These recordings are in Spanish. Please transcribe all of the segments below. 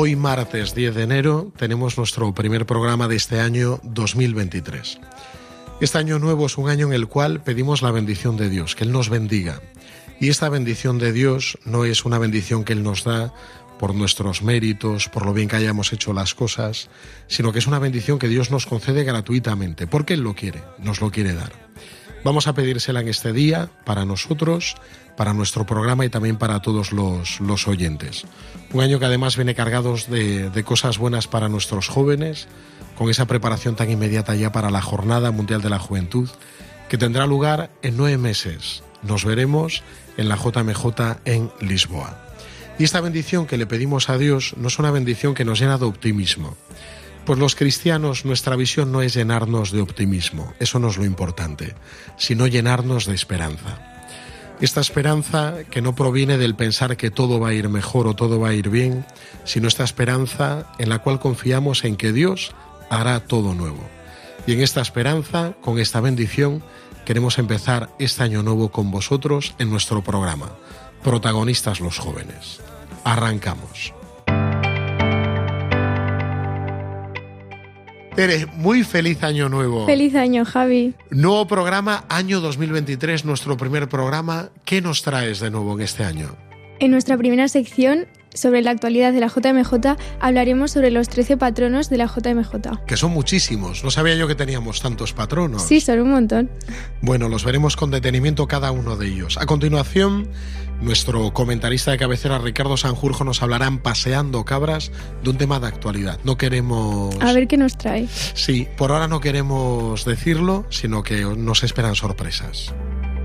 Hoy martes 10 de enero tenemos nuestro primer programa de este año 2023. Este año nuevo es un año en el cual pedimos la bendición de Dios, que Él nos bendiga. Y esta bendición de Dios no es una bendición que Él nos da por nuestros méritos, por lo bien que hayamos hecho las cosas, sino que es una bendición que Dios nos concede gratuitamente, porque Él lo quiere, nos lo quiere dar. Vamos a pedírsela en este día para nosotros, para nuestro programa y también para todos los, los oyentes. Un año que además viene cargados de, de cosas buenas para nuestros jóvenes, con esa preparación tan inmediata ya para la Jornada Mundial de la Juventud, que tendrá lugar en nueve meses. Nos veremos en la JMJ en Lisboa. Y esta bendición que le pedimos a Dios no es una bendición que nos llena de optimismo. Pues los cristianos nuestra visión no es llenarnos de optimismo, eso no es lo importante, sino llenarnos de esperanza. Esta esperanza que no proviene del pensar que todo va a ir mejor o todo va a ir bien, sino esta esperanza en la cual confiamos en que Dios hará todo nuevo. Y en esta esperanza, con esta bendición, queremos empezar este año nuevo con vosotros en nuestro programa, Protagonistas los jóvenes. Arrancamos. Tere, muy feliz año nuevo. Feliz año, Javi. Nuevo programa, año 2023, nuestro primer programa. ¿Qué nos traes de nuevo en este año? En nuestra primera sección sobre la actualidad de la JMJ hablaremos sobre los 13 patronos de la JMJ. Que son muchísimos. No sabía yo que teníamos tantos patronos. Sí, son un montón. Bueno, los veremos con detenimiento cada uno de ellos. A continuación, nuestro comentarista de cabecera, Ricardo Sanjurjo, nos hablarán paseando cabras de un tema de actualidad. No queremos... A ver qué nos trae. Sí, por ahora no queremos decirlo, sino que nos esperan sorpresas.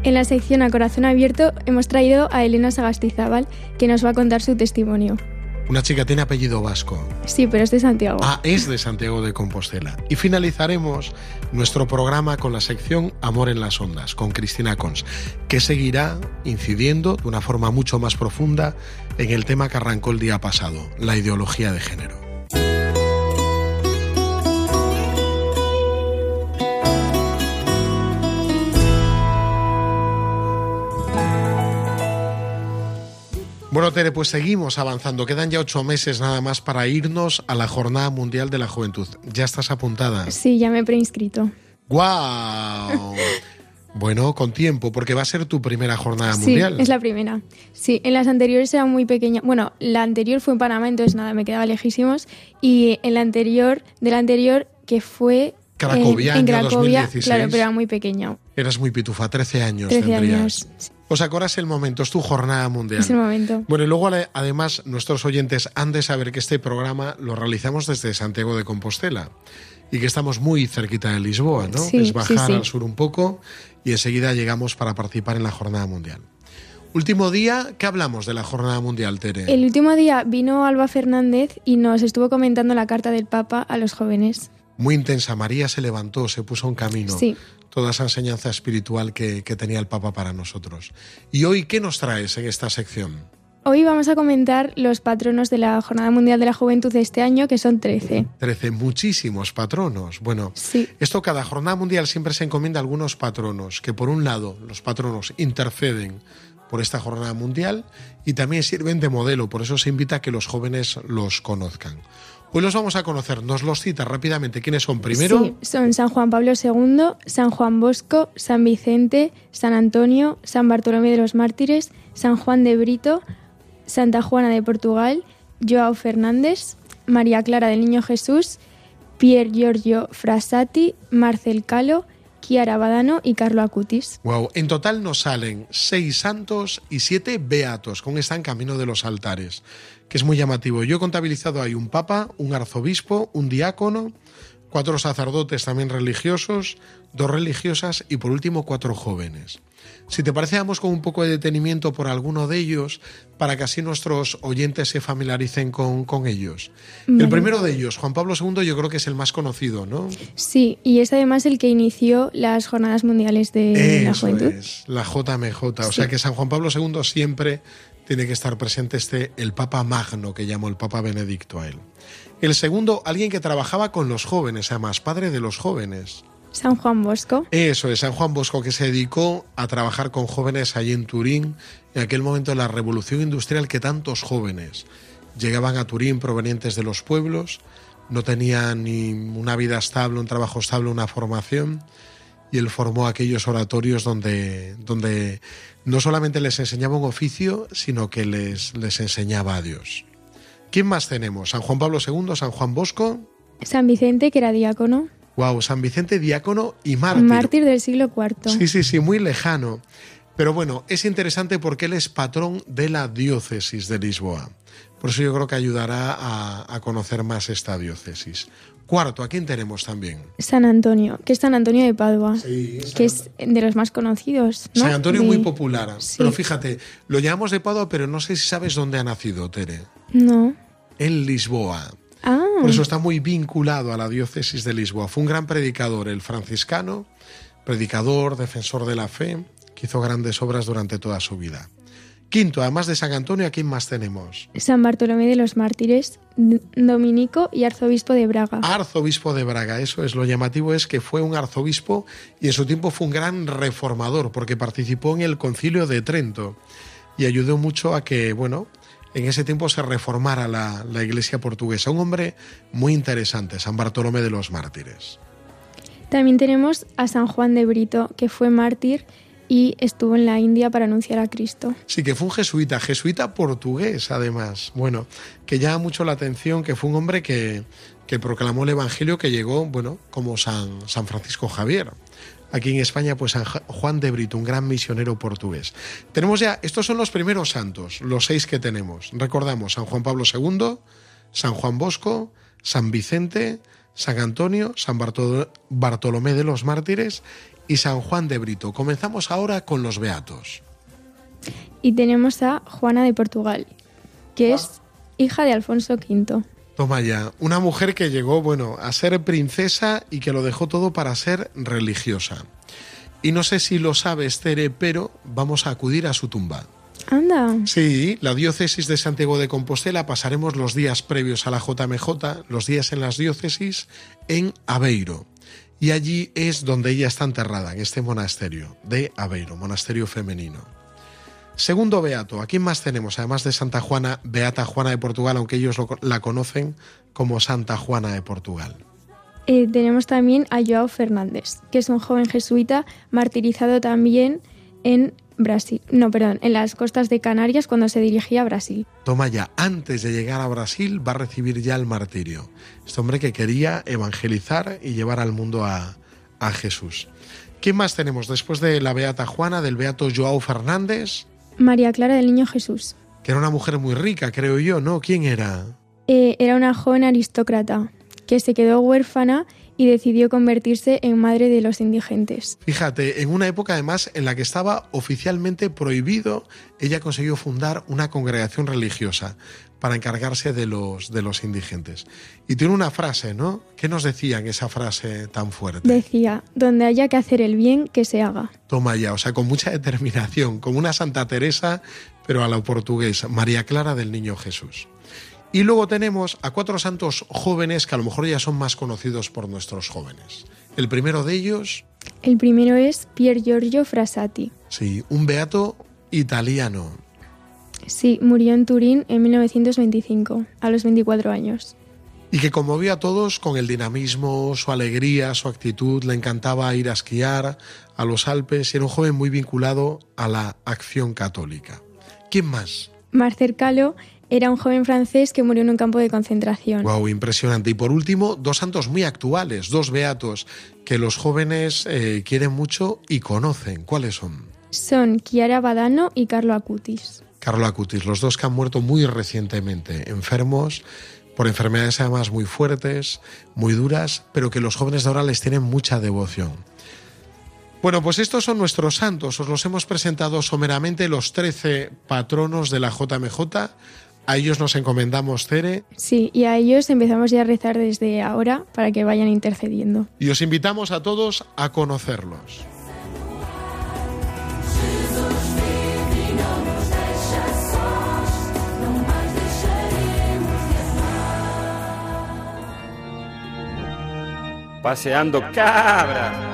En la sección A Corazón Abierto hemos traído a Elena Sagastizábal, que nos va a contar su testimonio. Una chica tiene apellido vasco. Sí, pero es de Santiago. Ah, es de Santiago de Compostela. Y finalizaremos nuestro programa con la sección Amor en las Ondas, con Cristina Cons, que seguirá incidiendo de una forma mucho más profunda en el tema que arrancó el día pasado, la ideología de género. Bueno, Tere, pues seguimos avanzando. Quedan ya ocho meses nada más para irnos a la Jornada Mundial de la Juventud. ¿Ya estás apuntada? Sí, ya me he preinscrito. ¡Guau! Bueno, con tiempo, porque va a ser tu primera jornada Sí, mundial. es la primera. Sí, en las anteriores era muy pequeña. Bueno, la anterior fue en Panamá, entonces nada, me quedaba lejísimos. Y en la anterior, de la anterior, que fue en- Cracovia, en, Cracovia, 2016. claro, pero era muy pequeña. Eras muy pitufa, 13 años 13 tendrías. años. Sí, ¿Os acordáis el momento? Es tu jornada mundial. Es el momento. Bueno, y luego además nuestros oyentes han de saber que este programa lo realizamos desde Santiago de Compostela y que estamos muy cerquita de Lisboa, ¿no? Sí, es sí, bajar sí. al sur un poco y enseguida llegamos para participar en la jornada mundial. Último día, ¿qué hablamos de la jornada mundial, Tere? El último día vino Alba Fernández y nos estuvo comentando la carta del Papa a los jóvenes. Muy intensa. María se levantó, se puso en camino. Sí. Toda esa enseñanza espiritual que, que tenía el Papa para nosotros. ¿Y hoy qué nos traes en esta sección? Hoy vamos a comentar los patronos de la Jornada Mundial de la Juventud de este año, que son 13. 13, muchísimos patronos. Bueno, Sí. esto cada jornada mundial siempre se encomienda a algunos patronos, que por un lado los patronos interceden por esta jornada mundial y también sirven de modelo, por eso se invita a que los jóvenes los conozcan. Hoy los vamos a conocer, nos los cita rápidamente quiénes son primero. Sí, son San Juan Pablo II, San Juan Bosco, San Vicente, San Antonio, San Bartolomé de los Mártires, San Juan de Brito, Santa Juana de Portugal, Joao Fernández, María Clara del Niño Jesús, Pier Giorgio Frassati, Marcel Calo, Chiara Badano y Carlo Acutis. Wow, en total nos salen seis santos y siete beatos, con esta en camino de los altares, que es muy llamativo. Yo he contabilizado ahí un papa, un arzobispo, un diácono, cuatro sacerdotes también religiosos, dos religiosas y por último cuatro jóvenes. Si te parece, vamos con un poco de detenimiento por alguno de ellos para que así nuestros oyentes se familiaricen con, con ellos. El primero de ellos, Juan Pablo II, yo creo que es el más conocido, ¿no? Sí, y es además el que inició las Jornadas Mundiales de la Juventud. es, la JMJ. O sea que San Juan Pablo II siempre tiene que estar presente este, el Papa Magno, que llamó el Papa Benedicto a él. El segundo, alguien que trabajaba con los jóvenes, además, padre de los jóvenes. San Juan Bosco. Eso es, San Juan Bosco, que se dedicó a trabajar con jóvenes allí en Turín, en aquel momento de la revolución industrial que tantos jóvenes llegaban a Turín provenientes de los pueblos, no tenían ni una vida estable, un trabajo estable, una formación, y él formó aquellos oratorios donde, donde no solamente les enseñaba un oficio, sino que les, les enseñaba a Dios. ¿Quién más tenemos? San Juan Pablo II, San Juan Bosco, San Vicente, que era diácono. wow, San Vicente diácono y mártir. Mártir del siglo IV. Sí, sí, sí, muy lejano. Pero bueno, es interesante porque él es patrón de la diócesis de Lisboa. Por eso yo creo que ayudará a, a conocer más esta diócesis. Cuarto, ¿a quién tenemos también? San Antonio, que es San Antonio de Padua, Sí, que es de los más conocidos. ¿no? San Antonio De- muy popular. Sí. Pero fíjate, lo llamamos de Padua, pero no sé si sabes dónde ha nacido Tere. No. En Lisboa. Ah, Por eso está muy vinculado a la diócesis de Lisboa. Fue un gran predicador, el franciscano, predicador, defensor de la fe, que hizo grandes obras durante toda su vida. Quinto, además de San Antonio, ¿a quién más tenemos? San Bartolomé de los Mártires, dominico y arzobispo de Braga. Arzobispo de Braga, eso es. Lo llamativo es que fue un arzobispo y en su tiempo fue un gran reformador porque participó en el concilio de Trento y ayudó mucho a que, bueno, en ese tiempo se reformara la, la iglesia portuguesa. Un hombre muy interesante, San Bartolomé de los Mártires. También tenemos a San Juan de Brito, que fue mártir y estuvo en la India para anunciar a Cristo. Sí, que fue un jesuita, jesuita portugués además. Bueno, que llama mucho la atención que fue un hombre que, que proclamó el Evangelio que llegó, bueno, como San, San Francisco Javier. Aquí en España, pues San Juan de Brito, un gran misionero portugués. Tenemos ya, estos son los primeros santos, los seis que tenemos. Recordamos, San Juan Pablo II, San Juan Bosco, San Vicente, San Antonio, San Bartol- Bartolomé de los Mártires y San Juan de Brito. Comenzamos ahora con los beatos. Y tenemos a Juana de Portugal, que es hija de Alfonso V. Toma ya, una mujer que llegó, bueno, a ser princesa y que lo dejó todo para ser religiosa. Y no sé si lo sabes, Tere, pero vamos a acudir a su tumba. Anda, Sí, la diócesis de Santiago de Compostela pasaremos los días previos a la JMJ, los días en las diócesis, en Aveiro. Y allí es donde ella está enterrada, en este monasterio de Aveiro, monasterio femenino. Segundo beato, ¿a quién más tenemos? Además de Santa Juana, Beata Juana de Portugal, aunque ellos lo- la conocen como Santa Juana de Portugal. Eh, tenemos también a Joao Fernández, que es un joven jesuita martirizado también en Brasil. No, perdón, en las costas de Canarias cuando se dirigía a Brasil. Toma ya, antes de llegar a Brasil va a recibir ya el martirio. Este hombre que quería evangelizar y llevar al mundo a, a Jesús. ¿Quién más tenemos después de la Beata Juana, del Beato Joao Fernández? María Clara del Niño Jesús. Que era una mujer muy rica, creo yo, ¿no? ¿Quién era? Eh, era una joven aristócrata que se quedó huérfana y decidió convertirse en madre de los indigentes. Fíjate, en una época además en la que estaba oficialmente prohibido, ella consiguió fundar una congregación religiosa para encargarse de los, de los indigentes. Y tiene una frase, ¿no? ¿Qué nos decía en esa frase tan fuerte? Decía, donde haya que hacer el bien, que se haga. Toma ya, o sea, con mucha determinación, como una Santa Teresa, pero a la portuguesa, María Clara del Niño Jesús. Y luego tenemos a cuatro santos jóvenes que a lo mejor ya son más conocidos por nuestros jóvenes. El primero de ellos, El primero es Pier Giorgio Frassati. sí, un beato italiano. Sí, murió en Turín en 1925, a los 24 años. Y que conmovió a todos con el dinamismo, su alegría, su actitud. Le encantaba ir a esquiar a los Alpes y era un joven muy vinculado a la acción católica. ¿Quién más? Marcel Calo era un joven francés que murió en un campo de concentración. Wow, impresionante. Y por último, dos santos muy actuales, dos beatos que los jóvenes eh, quieren mucho y conocen. ¿Cuáles son? Son Chiara Badano y Carlo Acutis. Carlo Acutis, los dos que han muerto muy recientemente, enfermos, por enfermedades además muy fuertes, muy duras, pero que los jóvenes de ahora les tienen mucha devoción. Bueno, pues estos son nuestros santos. Os los hemos presentado someramente los 13 patronos de la JMJ. A ellos nos encomendamos, Cere. Sí, y a ellos empezamos ya a rezar desde ahora para que vayan intercediendo. Y os invitamos a todos a conocerlos. Paseando cabra.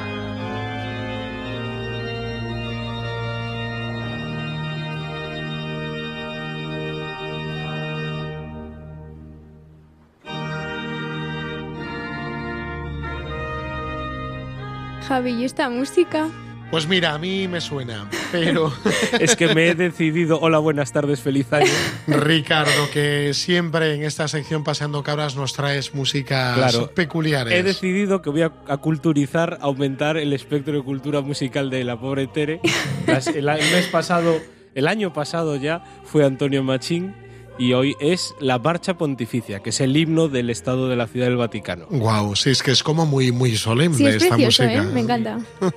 Javi, ¿y esta música? Pues mira, a mí me suena, pero Es que me he decidido. Hola, buenas tardes, feliz año. Ricardo, que siempre en esta sección Paseando Cabras nos traes músicas Claro. peculiares. He decidido que voy a, a culturizar, aumentar el espectro de cultura musical de la pobre Tere. Las- el, a- el mes pasado, el año pasado ya, fue Antonio Machín y hoy es la Marcha Pontificia, que es el himno del Estado de la Ciudad del Vaticano. Wow, sí, es que es como muy, muy solemne Sí, es esta precioso, música. ¿eh? Me encanta.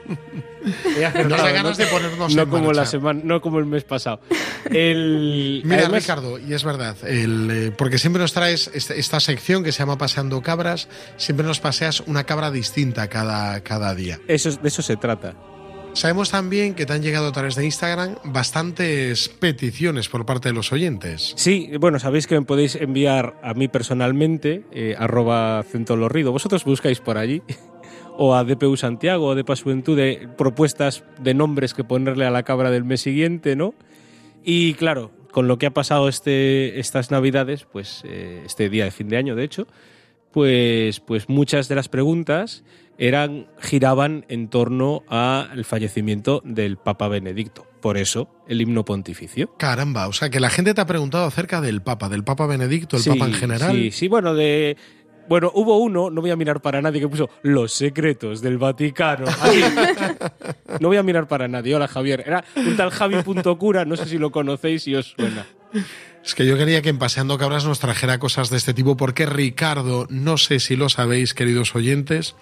Da ganas ¿no? de ponernos no en como marcha. la semana, no como el mes pasado. El, Mira, además- Ricardo, y es verdad, el, eh, porque siempre nos traes esta, esta sección que se llama Paseando Cabras, siempre nos paseas una cabra distinta cada, cada día. Eso, es- de eso se trata. Sabemos también que te han llegado a través de Instagram bastantes peticiones por parte de los oyentes. Sí, bueno, sabéis que me podéis enviar a mí personalmente, eh, arroba centolorrido. Vosotros buscáis por allí. O a DPU Santiago o de Juventud de propuestas de nombres que ponerle a la cabra del mes siguiente, ¿no? Y claro, con lo que ha pasado este, estas navidades, pues eh, este día de fin de año, de hecho, pues, pues muchas de las preguntas eran, giraban en torno al fallecimiento del Papa Benedicto. Por eso, el himno pontificio. Caramba, o sea que la gente te ha preguntado acerca del Papa, del Papa Benedicto, el Sí, Papa en general. Sí, sí, bueno, de. Bueno, hubo uno, no voy a mirar para nadie, que puso los secretos del Vaticano. Así. no voy a mirar para nadie. Hola, Javier. Era un tal Javi.cura, no sé si lo conocéis y os suena. Es que yo quería que en Paseando Cabras nos trajera cosas de este tipo, porque Ricardo, no sé si lo sabéis, queridos oyentes,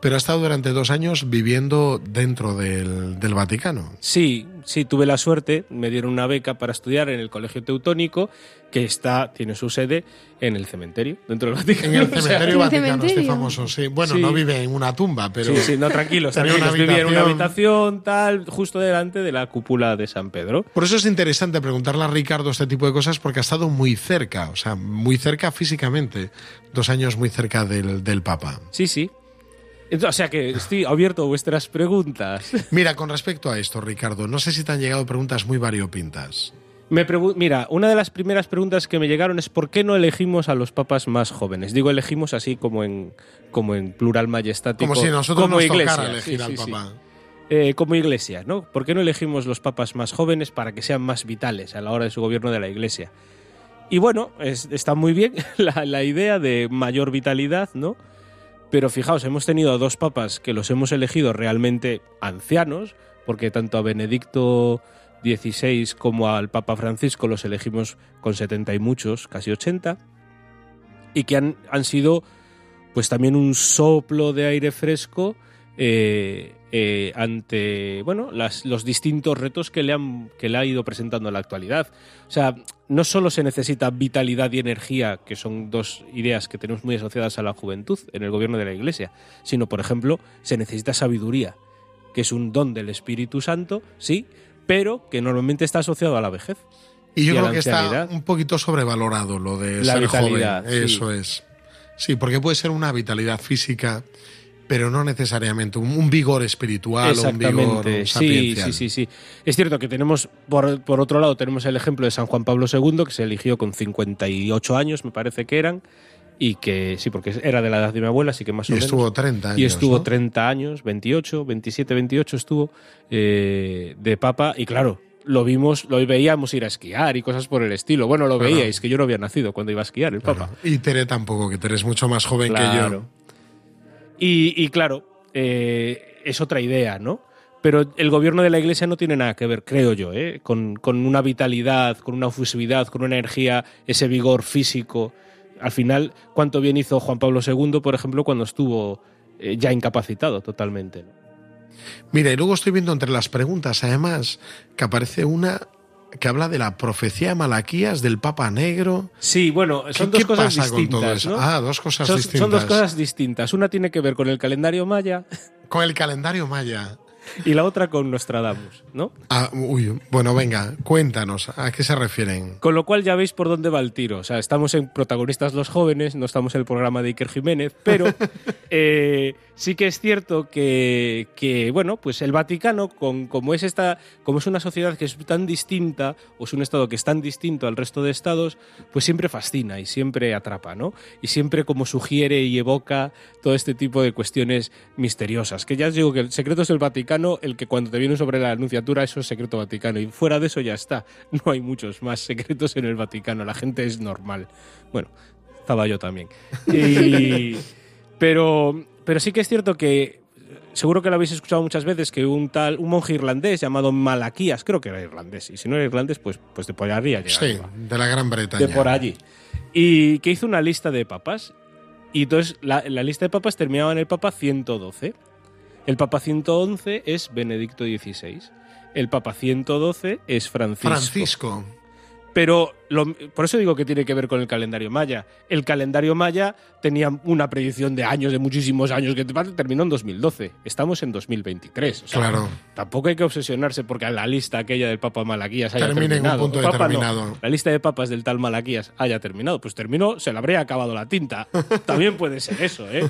pero ha estado durante dos años viviendo dentro del, del Vaticano. Sí, sí, tuve la suerte, me dieron una beca para estudiar en el Colegio Teutónico, que está, tiene su sede en el cementerio, dentro del Vaticano. En el O sea, cementerio ¿En el Vaticano, este famoso, sí. Bueno, Sí. no vive en una tumba, pero... Sí, sí, no, tranquilos, tranquilos. Vivía en una habitación. habitación, tal, justo delante de la cúpula de San Pedro. Por eso es interesante preguntarle a Ricardo este tipo de cosas porque ha estado muy cerca, o sea, muy cerca físicamente, dos años muy cerca del, del Papa. Sí, sí. O sea que estoy abierto a vuestras preguntas. Mira, con respecto a esto, Ricardo, no sé si te han llegado preguntas muy variopintas. Me Mira, una de las primeras preguntas que me llegaron es ¿por qué no elegimos a los papas más jóvenes? Digo elegimos así como en, como en plural majestático. Como si nosotros como nos iglesia. tocara elegir Sí, al sí. Papa. Eh, como iglesia, ¿no? ¿Por qué no elegimos los papas más jóvenes para que sean más vitales a la hora de su gobierno de la iglesia? Y bueno, es- está muy bien la, la idea de mayor vitalidad, ¿no? Pero fijaos, hemos tenido a dos papas que los hemos elegido realmente ancianos, porque tanto a Benedicto XVI como al Papa Francisco los elegimos con 70 y muchos, casi 80, y que han, han sido pues también un soplo de aire fresco eh, eh, ante bueno las- los distintos retos que le, han, que le ha ido presentando en la actualidad. O sea, no solo se necesita vitalidad y energía, que son dos ideas que tenemos muy asociadas a la juventud en el gobierno de la Iglesia, sino, por ejemplo, se necesita sabiduría, que es un don del Espíritu Santo, sí, pero que normalmente está asociado a la vejez. Y yo Y creo que está un poquito sobrevalorado lo de La ser vitalidad, joven. sí. Eso es. Sí, porque puede ser una vitalidad física, pero no necesariamente un, un vigor espiritual o un vigor sí, sapiencial. sí, sí, sí. Es cierto que tenemos, por, por otro lado, tenemos el ejemplo de San Juan Pablo II, que se eligió con 58 años, me parece que eran, y que sí, porque era de la edad de mi abuela, así que más o Y menos. estuvo 30 años. y estuvo ¿no? 30 años, 28, 27, 28 estuvo eh, de papa, y claro. Lo vimos, lo veíamos ir a esquiar y cosas por el estilo. Bueno, lo Claro. veíais, que yo no había nacido cuando iba a esquiar el Claro. Papa. Y Tere tampoco, que Tere es mucho más joven que yo. Y, claro, eh, es otra idea, ¿no? Pero el gobierno de la Iglesia no tiene nada que ver, creo yo, ¿eh? con, una vitalidad, con una efusividad, con una energía, ese vigor físico al final, cuánto bien hizo Juan Pablo II, por ejemplo, cuando estuvo eh, ya incapacitado totalmente. Mira, y luego estoy viendo entre las preguntas, además, que aparece una que habla de la profecía de Malaquías del Papa Negro. Sí, bueno, son ¿Qué- dos qué cosas pasa con todo distintas. eso? ¿no? Ah, dos cosas son, distintas. son dos cosas distintas. Una tiene que ver con el calendario maya Con el calendario maya. Y la otra con Nostradamus, ¿no? Ah, uy, bueno, venga, cuéntanos, ¿a qué se refieren? Con lo cual ya veis por dónde va el tiro. O sea, estamos en protagonistas los jóvenes, no estamos en el programa de Iker Jiménez, pero eh, sí que es cierto que, que, bueno, pues el Vaticano, con, como es esta, como es una sociedad que es tan distinta, o es un estado que es tan distinto al resto de estados, pues siempre fascina y siempre atrapa, ¿no? Y siempre como sugiere y evoca todo este tipo de cuestiones misteriosas. Que ya os digo que el secreto es el Vaticano, el que cuando te viene sobre la anunciatura eso es secreto Vaticano. Y fuera de eso ya está. No hay muchos más secretos en el Vaticano. La gente es normal. Bueno, estaba yo también. Y- pero, pero sí que es cierto que seguro que lo habéis escuchado muchas veces que un tal un monje irlandés llamado Malaquías, creo que era irlandés, y si no era irlandés, pues, pues de por allí Sí, de la Gran Bretaña. de por allí. Y que hizo una lista de papas. Y entonces la, la lista de papas terminaba en el papa 112. El papa 111 es Benedicto XVI. El papa 112 es Francisco. Francisco. Pero lo- por eso digo que tiene que ver con el calendario maya. El calendario maya tenía una predicción de años, de muchísimos años, que terminó en 2012. Estamos en 2023. O sea, Claro. Tampoco hay que obsesionarse porque la lista aquella del Papa Malaquías haya Termine en un terminado. punto no. La lista de papas del tal Malaquías haya terminado. Pues terminó, se le habría acabado la tinta. También puede ser eso, ¿eh?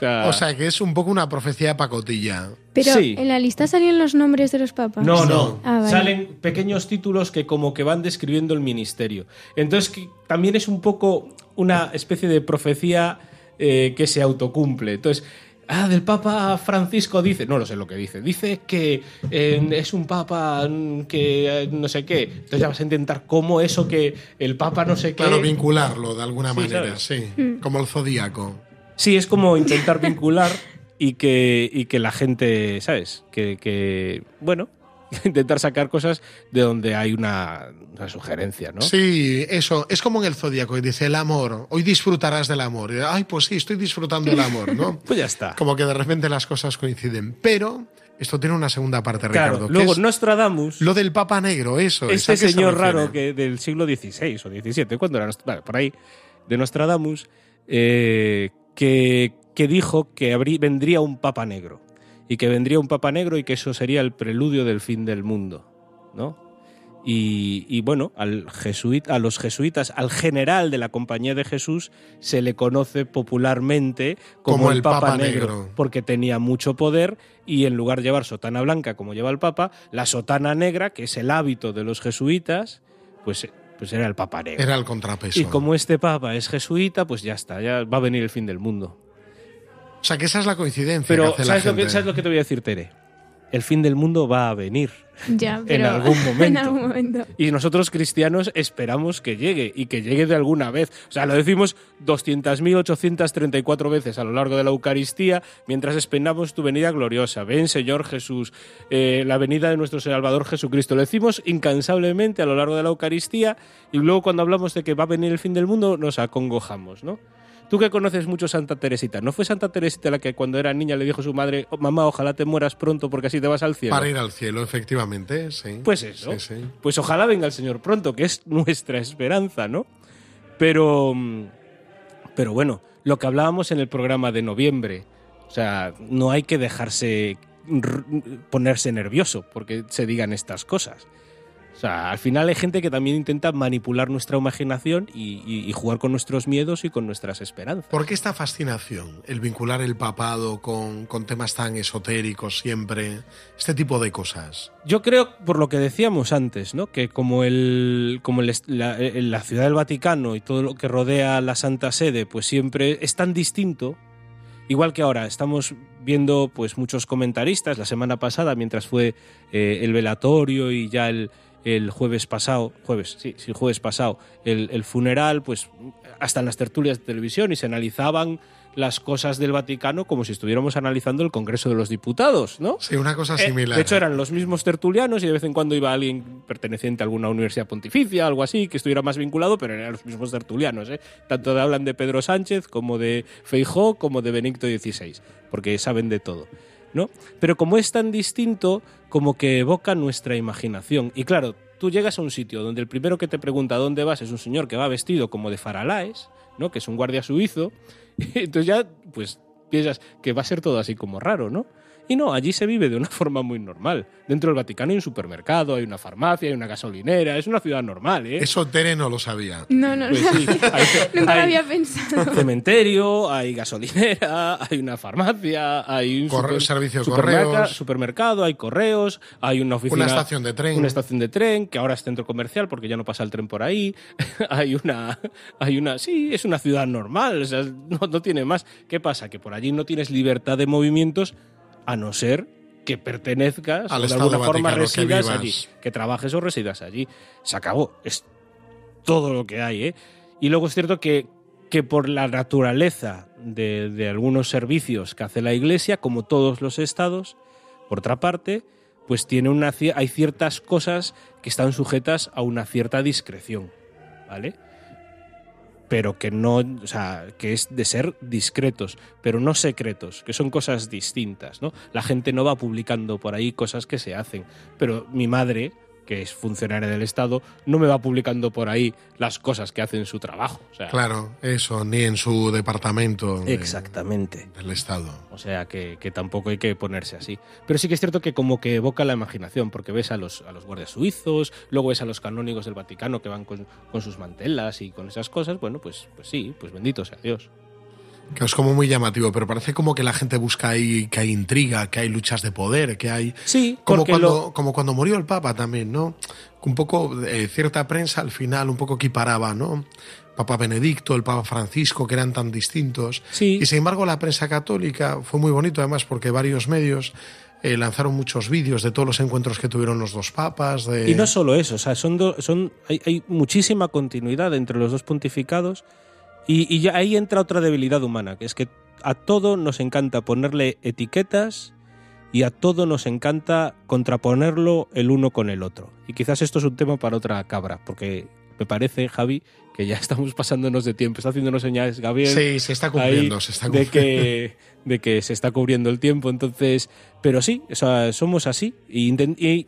O sea, O sea, que es un poco una profecía de pacotilla. Pero Sí. en la lista salían los nombres de los papas. No, no. Ah, vale. Salen pequeños títulos que como que van describiendo el ministerio. Entonces que también es un poco una especie de profecía eh, que se autocumple. Entonces, ah, del Papa Francisco dice, no lo sé lo que dice, dice que eh, es un Papa mm, que eh, no sé qué. Entonces ya vas a intentar cómo eso que el Papa no sé qué... Claro, vincularlo de alguna Sí, manera, ¿sabes? sí. Como el zodíaco. Sí, es como intentar vincular y que, y que la gente, ¿sabes? Que, que, bueno, intentar sacar cosas de donde hay una, una sugerencia, ¿no? Sí, eso. Es como en el zodíaco que dice el amor. Hoy disfrutarás del amor. Ay, pues sí, estoy disfrutando del amor, ¿no? Pues ya está. Como que de repente las cosas coinciden. Pero esto tiene una segunda parte, Claro, Ricardo. luego Nostradamus, lo del Papa Negro, eso. este ¿a qué se señor raro que del siglo XVI o XVII, ¿cuándo era? Vale, por ahí, de Nostradamus, eh, que, que dijo que habrí- vendría un papa negro. Y que vendría un papa negro y que eso sería el preludio del fin del mundo, ¿no? Y, y bueno, al jesuit, a los jesuitas, al general de la Compañía de Jesús, se le conoce popularmente como, Como el, el Papa, Papa negro, Negro. porque tenía mucho poder y en lugar de llevar sotana blanca como lleva el Papa, la sotana negra, que es el hábito de los jesuitas, pues, pues era el Papa negro. Era el contrapeso. Y como este Papa es jesuita, pues ya está, ya va a venir el fin del mundo. O sea, que esa es la coincidencia Pero que hace ¿sabes la lo, que, gente. ¿sabes lo que te voy a decir, Tere? El fin del mundo va a venir. Ya, pero algún en algún momento. Y nosotros cristianos esperamos que llegue y que llegue de alguna vez. O sea, lo decimos 200.834 veces a lo largo de la Eucaristía mientras esperamos tu venida gloriosa. Ven, Señor Jesús, eh, la venida de nuestro Salvador Jesucristo. Lo decimos incansablemente a lo largo de la Eucaristía y luego cuando hablamos de que va a venir el fin del mundo nos acongojamos, ¿no? Tú que conoces mucho Santa Teresita, ¿no fue Santa Teresita la que cuando era niña le dijo a su madre, "Oh, mamá, ojalá te mueras pronto porque así te vas al cielo? Para ir al cielo, efectivamente, sí. Pues eso. Sí, sí. Pues ojalá venga el Señor pronto, que es nuestra esperanza, ¿no? Pero, mm, pero bueno, lo que hablábamos en el programa de noviembre, o sea, no hay que dejarse ponerse nervioso porque se digan estas cosas. O sea, al final hay gente que también intenta manipular nuestra imaginación y, y- y jugar con nuestros miedos y con nuestras esperanzas. ¿Por qué esta fascinación? El vincular el papado con, con temas tan esotéricos siempre, este tipo de cosas. Yo creo, por lo que decíamos antes, ¿no? que como, el, como el est- la, la ciudad del Vaticano y todo lo que rodea la Santa Sede, pues siempre es tan distinto, igual que ahora estamos viendo pues muchos comentaristas, la semana pasada, mientras fue eh, el velatorio y ya el, el jueves pasado, jueves, sí, sí, jueves pasado, el, el funeral, pues hasta en las tertulias de televisión y se analizaban las cosas del Vaticano como si estuviéramos analizando el Congreso de los Diputados, ¿no? Sí, una cosa Eh, similar. de hecho, eran los mismos tertulianos y de vez en cuando iba alguien perteneciente a alguna universidad pontificia, algo así, que estuviera más vinculado, pero eran los mismos tertulianos. ¿eh? Tanto de- hablan de Pedro Sánchez como de Feijó como de Benito XVI, porque saben de todo. ¿No? Pero como es tan distinto, como que evoca nuestra imaginación. Y claro, tú llegas a un sitio donde el primero que te pregunta dónde vas es un señor que va vestido como de faralaes, ¿no? que es un guardia suizo, y entonces ya pues piensas que va a ser todo así como raro, ¿no? Y no, allí se vive de una forma muy normal. Dentro del Vaticano hay un supermercado, hay una farmacia, hay una gasolinera, es una ciudad normal, ¿eh? Eso Tere no lo sabía. No, no, Pues no. sí, hay, Nunca lo hay había pensado. cementerio, hay gasolinera, hay una farmacia, hay un Corre- servicio supermerca- correos. supermercado, hay correos, hay una oficina, Una estación de tren. una estación de tren que ahora es centro comercial porque ya no pasa el tren por ahí. hay una, hay una, sí, es una ciudad normal, o sea, no, no tiene más. ¿Qué pasa? Que por allí no tienes libertad de movimientos a no ser que pertenezcas Al o de alguna forma Vaticano, residas allí, que trabajes o residas allí. Se acabó. Es todo lo que hay, ¿eh? Y luego es cierto que, que por la naturaleza de, de algunos servicios que hace la Iglesia, como todos los estados, por otra parte, pues tiene una, hay ciertas cosas que están sujetas a una cierta discreción, ¿vale? Pero que no, o sea, que es de ser discretos, pero no secretos, que son cosas distintas, ¿no? La gente no va publicando por ahí cosas que se hacen, pero mi madre, que es funcionaria del Estado, no me va publicando por ahí las cosas que hace en su trabajo. O sea, Claro, eso, ni en su departamento de- Exactamente. del Estado. O sea que, que tampoco hay que ponerse así. Pero sí que es cierto que como que evoca la imaginación, porque ves a los, a los guardias suizos, luego ves a los canónigos del Vaticano que van con, con sus mantelas y con esas cosas, bueno, pues, pues sí, pues bendito sea Dios. Que es como muy llamativo, pero parece como que la gente busca ahí que hay intriga, que hay luchas de poder, que hay... Sí, Como cuando, lo- como cuando murió el Papa también, ¿no? Un poco, eh, cierta prensa al final un poco equiparaba, ¿no? Papa Benedicto, el Papa Francisco, que eran tan distintos. Sí. Y sin embargo la prensa católica fue muy bonito además porque varios medios eh, lanzaron muchos vídeos de todos los encuentros que tuvieron los dos papas. De... Y no solo eso, o sea, son do- son, hay, hay muchísima continuidad entre los dos pontificados y, y ya ahí entra otra debilidad humana, que es que a todo nos encanta ponerle etiquetas y a todo nos encanta contraponerlo el uno con el otro. Y quizás esto es un tema para otra cabra, porque me parece, Javi, que ya estamos pasándonos de tiempo. Está haciéndonos señales, Gabriel Sí, se está cumpliendo, se está de cumpliendo. que de que se está cubriendo el tiempo entonces pero sí o sea, somos así y, inten- y-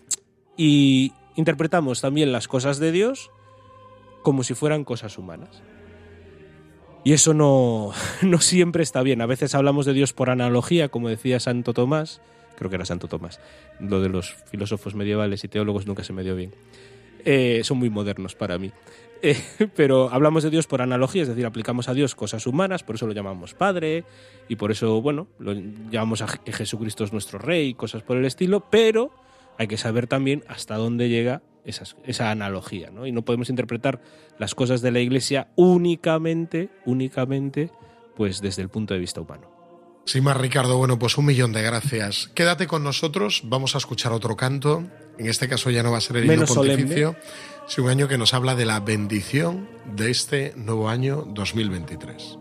y interpretamos también las cosas de Dios como si fueran cosas humanas y eso no, no siempre está bien. A veces hablamos de Dios por analogía como decía Santo Tomás creo que era Santo Tomás lo de los filósofos medievales y teólogos nunca se me dio bien. Eh, son muy modernos para mí. Eh, pero hablamos de Dios por analogía, es decir, aplicamos a Dios cosas humanas, por eso lo llamamos Padre, y por eso, bueno, lo llamamos a Je- Jesucristo es nuestro Rey, cosas por el estilo, pero hay que saber también hasta dónde llega esas- esa analogía, ¿no? Y no podemos interpretar las cosas de la Iglesia únicamente, únicamente, pues desde el punto de vista humano. Sin más, Ricardo, bueno, pues un millón de gracias. Quédate con nosotros, vamos a escuchar otro canto. En este caso ya no va a ser el himno pontificio, sino un año que nos habla de la bendición de este nuevo año 2023.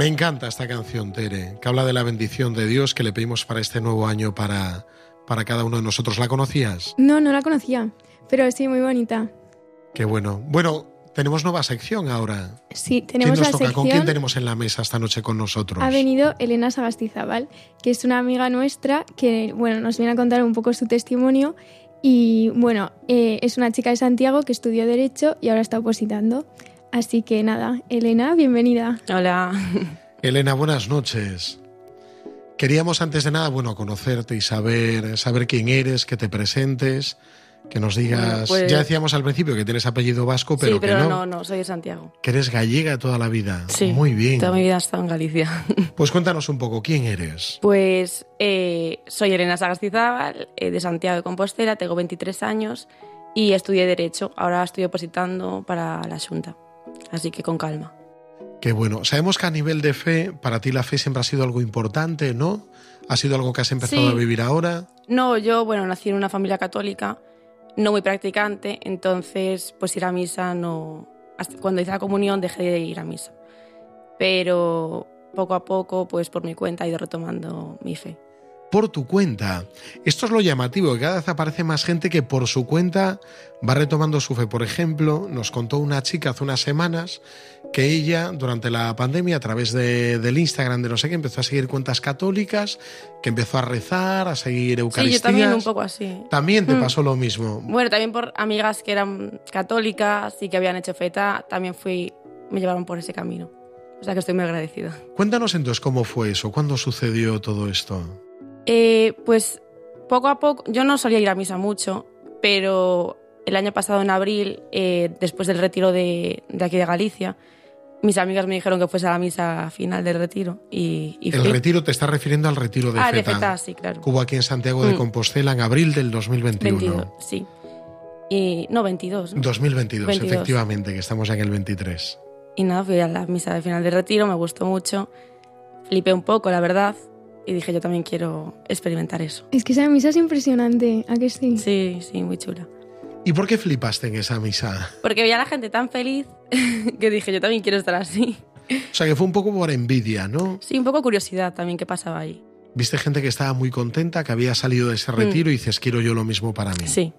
Me encanta esta canción, Tere, que habla de la bendición de Dios que le pedimos para este nuevo año para, para cada uno de nosotros. ¿La conocías? No, no la conocía, pero sí, muy bonita. Qué bueno. Bueno, tenemos nueva sección ahora. Sí, ¿Quién tenemos nos la toca? sección. ¿Con quién tenemos en la mesa esta noche con nosotros? Ha venido Elena Sagastizabal, que es una amiga nuestra que bueno, nos viene a contar un poco su testimonio. Y bueno, eh, es una chica de Santiago que estudió Derecho y ahora está opositando. Así que nada, Elena, bienvenida. Hola. Elena, buenas noches. Queríamos antes de nada, bueno, conocerte y saber, saber quién eres, que te presentes, que nos digas. Bueno, pues- Ya decíamos al principio que tienes apellido vasco, pero, sí, pero que no. no, no, soy de Santiago. Que eres gallega toda la vida. Sí. Muy bien. Toda mi vida he estado en Galicia. Pues cuéntanos un poco, ¿quién eres? Pues eh, soy Elena Sagastizábal, eh, de Santiago de Compostela, tengo 23 años y estudié Derecho. Ahora estoy opositando para la Junta. Así que con calma. Qué bueno. Sabemos que a nivel de fe, para ti la fe siempre ha sido algo importante, ¿no? ¿Ha sido algo que has empezado Sí. a vivir ahora? No, yo, bueno, nací en una familia católica, no muy practicante, entonces, pues ir a misa no. hasta cuando hice la comunión dejé de ir a misa. Pero poco a poco, pues por mi cuenta, he ido retomando mi fe. Por tu cuenta. Esto es lo llamativo, que cada vez aparece más gente que por su cuenta va retomando su fe. Por ejemplo, nos contó una chica hace unas semanas que ella, durante la pandemia, a través de- del Instagram de no sé qué, empezó a seguir cuentas católicas, que empezó a rezar, a seguir Sí, Eucaristías. yo también un poco así. También te Mm. pasó lo mismo. Bueno, también por amigas que eran católicas y que habían hecho feta, también fui, me llevaron por ese camino. O sea que estoy muy agradecida. Cuéntanos entonces cómo fue eso, cuándo sucedió todo esto. Eh, pues poco a poco, yo no solía ir a misa mucho, pero el año pasado en abril, eh, después del retiro de, de aquí de Galicia, mis amigas me dijeron que fuese a la misa final del retiro y, y El fui. retiro te está refiriendo al retiro de ah, de Feta. feta, sí, claro. que hubo aquí en Santiago de Mm. Compostela en abril del 2021. 22, sí. Y, no, 22. ¿no? 2022, 22. efectivamente, que estamos en el 23. Y nada, fui a la misa de final de retiro, me gustó mucho. Flipé un poco, la verdad. Y dije, yo también quiero experimentar eso. Es que esa misa es impresionante, ¿a que sí? Sí, sí, muy chula. ¿Y por qué flipaste en esa misa? Porque veía a la gente tan feliz que dije, yo también quiero estar así. O sea, que fue un poco por envidia, ¿no? Sí, un poco curiosidad también qué pasaba ahí. Viste gente que estaba muy contenta, que había salido de ese retiro y dices, quiero yo lo mismo para mí. Mm. Sí.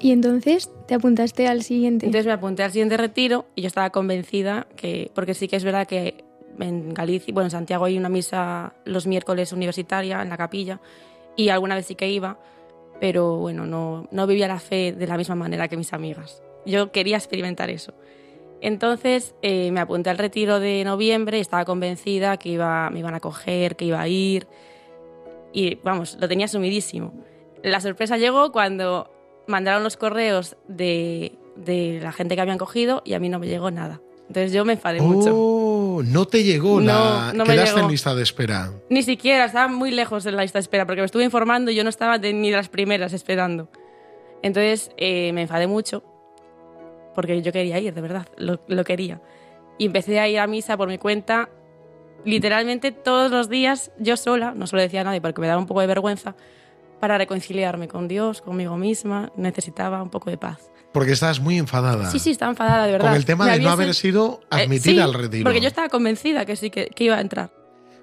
Y entonces te apuntaste al siguiente. Entonces me apunté al siguiente retiro y yo estaba convencida que, porque sí que es verdad que en Galicia, bueno, en Santiago hay una misa los miércoles universitaria en la capilla y alguna vez sí que iba, pero bueno, no, no vivía la fe de la misma manera que mis amigas. Yo quería experimentar eso. Entonces eh, me apunté al retiro de noviembre estaba convencida que iba, me iban a coger, que iba a ir y vamos, lo tenía asumidísimo. La sorpresa llegó cuando mandaron los correos de, de la gente que habían cogido y a mí no me llegó nada. Entonces yo me enfadé mucho. Oh, no te llegó la... No me Quedaste llegó. en lista de espera. Ni siquiera, estaba muy lejos de la lista de espera porque me estuve informando y yo no estaba de- ni de las primeras esperando. Entonces eh, me enfadé mucho porque yo quería ir, de verdad, lo, lo quería. Y empecé a ir a misa por mi cuenta, literalmente todos los días, yo sola, no se lo decía a nadie porque me daba un poco de vergüenza, para reconciliarme con Dios, conmigo misma, necesitaba un poco de paz. Porque estabas muy enfadada. Sí, sí, estaba enfadada, de verdad. Con el tema Me de no haber sen- sido Eh, admitida sí, al retiro. Porque yo estaba convencida que sí, que, que iba a entrar.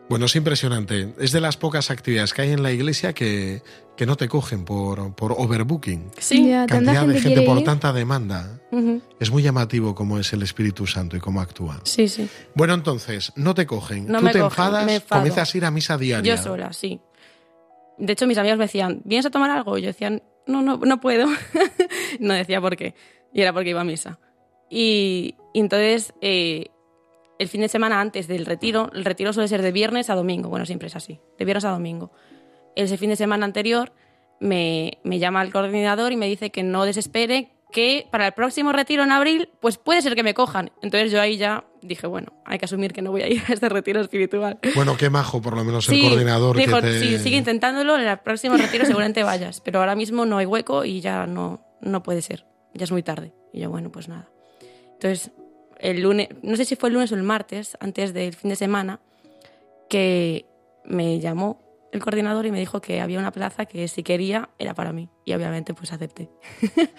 Bueno, es impresionante. Es de las pocas actividades que hay en la iglesia que, que no te cogen por, por overbooking. Sí. Ya, tanta Cantidad de gente gente por ir. tanta demanda. Ujú. Es muy llamativo cómo es el Espíritu Santo y cómo actúa. Sí, sí. Bueno, entonces, no te cogen. No Tú me te cogen, enfadas, me comienzas a ir a misa diaria. Yo sola, sí. De hecho, mis amigos me decían, ¿vienes a tomar algo? Y yo decía, no, no, no puedo. no decía por qué. Y era porque iba a misa. Y, y entonces, eh, el fin de semana antes del retiro, el retiro suele ser de viernes a domingo. Bueno, siempre es así, de viernes a domingo. Ese fin de semana anterior me, me llama el coordinador y me dice que no desespere, que para el próximo retiro en abril, pues puede ser que me cojan. Entonces yo ahí ya dije, bueno, hay que asumir que no voy a ir a este retiro espiritual. Bueno, qué majo, por lo menos el coordinador dijo, que te... sí, sigue intentándolo, en el próximo retiro seguramente vayas, pero ahora mismo no hay hueco y ya no, no puede ser, ya es muy tarde. Y yo, bueno, pues nada. Entonces, el lunes, no sé si fue el lunes o el martes, antes del fin de semana, que me llamó el coordinador y me dijo que había una plaza que si quería era para mí. Y obviamente pues acepté.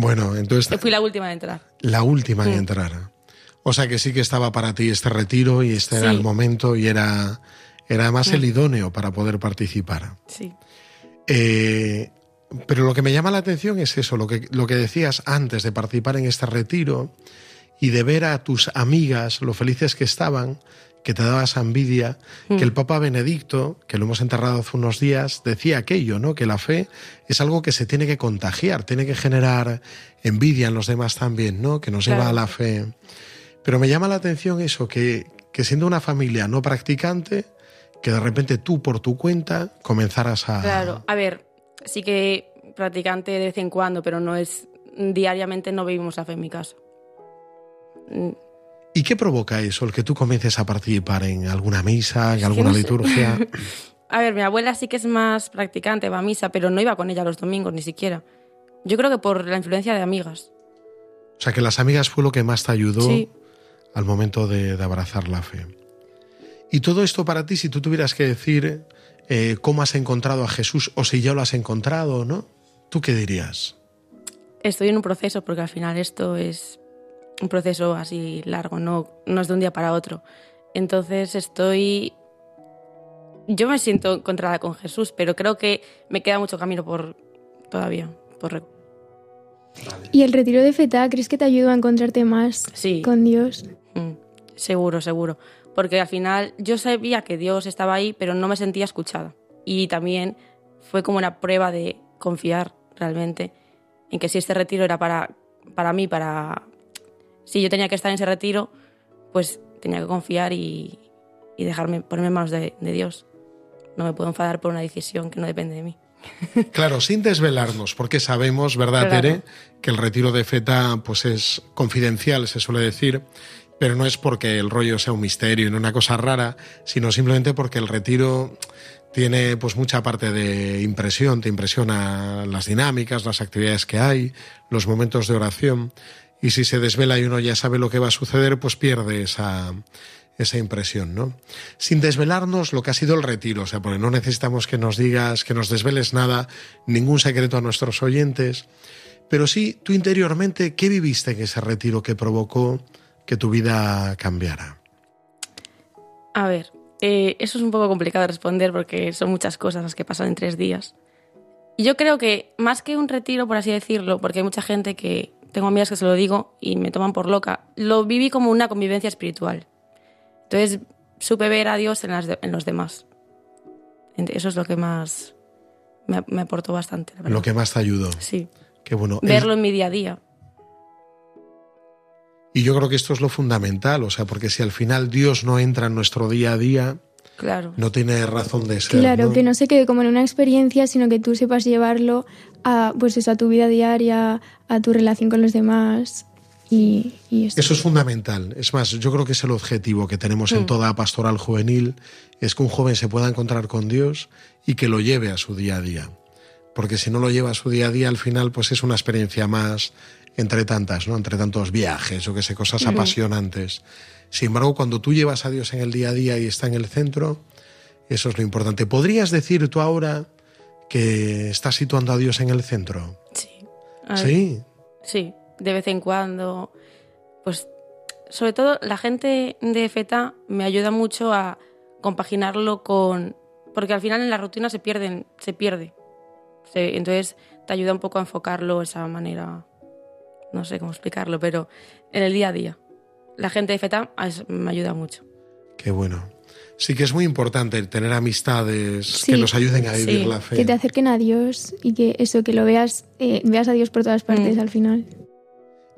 Bueno, entonces Fui la última en entrar. la última en Mm. entrar. O sea que sí que estaba para ti este retiro y este era el momento y era, era además el idóneo para poder participar. Sí. Eh, pero lo que me llama la atención es eso, lo que, lo que decías antes de participar en este retiro y de ver a tus amigas lo felices que estaban, que te daba esa envidia, que el Papa Benedicto, que lo hemos enterrado hace unos días, decía aquello, ¿no? Que la fe es algo que se tiene que contagiar, tiene que generar envidia en los demás también, ¿no? Que nos lleva a la fe. Pero me llama la atención eso, que, que siendo una familia no practicante, que de repente tú por tu cuenta comenzaras a... Claro, a ver, sí que practicante de vez en cuando, pero no es diariamente no vivimos la fe en mi casa. Mm, ¿Y qué provoca eso, el que tú comiences a participar en alguna misa, en alguna liturgia? A ver, mi abuela sí que es más practicante, va a misa, pero no iba con ella los domingos ni siquiera. Yo creo que por la influencia de amigas. O sea, que las amigas fue lo que más te ayudó Sí. al momento de, de abrazar la fe. Y todo esto para ti, si tú tuvieras que decir eh, cómo has encontrado a Jesús o si ya lo has encontrado, ¿no? ¿Tú qué dirías? Estoy en un proceso porque al final esto es un proceso así largo, no, no es de un día para otro. Entonces estoy... Yo me siento encontrada con Jesús, pero creo que me queda mucho camino por todavía. Por... re- ¿Y el retiro de Feta crees que te ayudó a encontrarte más Sí. con Dios? Mm, seguro, seguro. Porque al final yo sabía que Dios estaba ahí, pero no me sentía escuchada. Y también fue como una prueba de confiar realmente en que si este retiro era para, para mí, para... Si yo tenía que estar en ese retiro, pues tenía que confiar y, y dejarme ponerme en manos de, de Dios. No me puedo enfadar por una decisión que no depende de mí. Claro, sin desvelarnos, porque sabemos, ¿verdad, Claro. Tere? Que el retiro de feta pues es confidencial, se suele decir, pero no es porque el rollo sea un misterio y no una cosa rara, sino simplemente porque el retiro tiene pues mucha parte de impresión, te impresiona las dinámicas, las actividades que hay, los momentos de oración, y si se desvela y uno ya sabe lo que va a suceder, pues pierde esa, esa impresión, ¿no? Sin desvelarnos lo que ha sido el retiro, o sea, porque no necesitamos que nos digas, que nos desveles nada, ningún secreto a nuestros oyentes, pero sí, tú interiormente, ¿qué viviste en ese retiro que provocó que tu vida cambiara? A ver, eh, eso es un poco complicado de responder porque son muchas cosas las que pasan en tres días. Y yo creo que más que un retiro, por así decirlo, porque hay mucha gente que tengo amigas que se lo digo y me toman por loca, lo viví como una convivencia espiritual. Entonces supe ver a Dios en, las de- en los demás. Eso es lo que más me, me aportó bastante. la verdad. Lo que más te ayudó. Sí, Qué bueno. El- verlo en mi día a día. Y yo creo que esto es lo fundamental, o sea, porque si al final Dios no entra en nuestro día a día, Claro. no tiene razón de ser. Claro, ¿no? que no se quede como en una experiencia, sino que tú sepas llevarlo a, pues eso, a tu vida diaria, a tu relación con los demás y, y esto. Eso es fundamental. Es más, yo creo que es el objetivo que tenemos en toda pastoral juvenil, es que un joven se pueda encontrar con Dios y que lo lleve a su día a día. Porque si no lo lleva a su día a día, al final, pues es una experiencia más entre tantas, ¿no? Entre tantos viajes o que sé, cosas apasionantes. Sin embargo, cuando tú llevas a Dios en el día a día y está en el centro, eso es lo importante. ¿Podrías decir tú ahora que estás situando a Dios en el centro? Sí. Sí. Sí, de vez en cuando. Pues sobre todo la gente de FETA me ayuda mucho a compaginarlo con... Porque al final en la rutina se pierden, se pierde. Entonces te ayuda un poco a enfocarlo de esa manera. No sé cómo explicarlo, pero en el di a día. La gente de FETA es- me ayuda mucho. Qué bueno. Sí que es muy importante tener amistades Sí. que nos ayuden a vivir Sí, la fe. Que te acerquen a Dios y que eso, que lo veas, eh, veas a Dios por todas partes Mm. al final.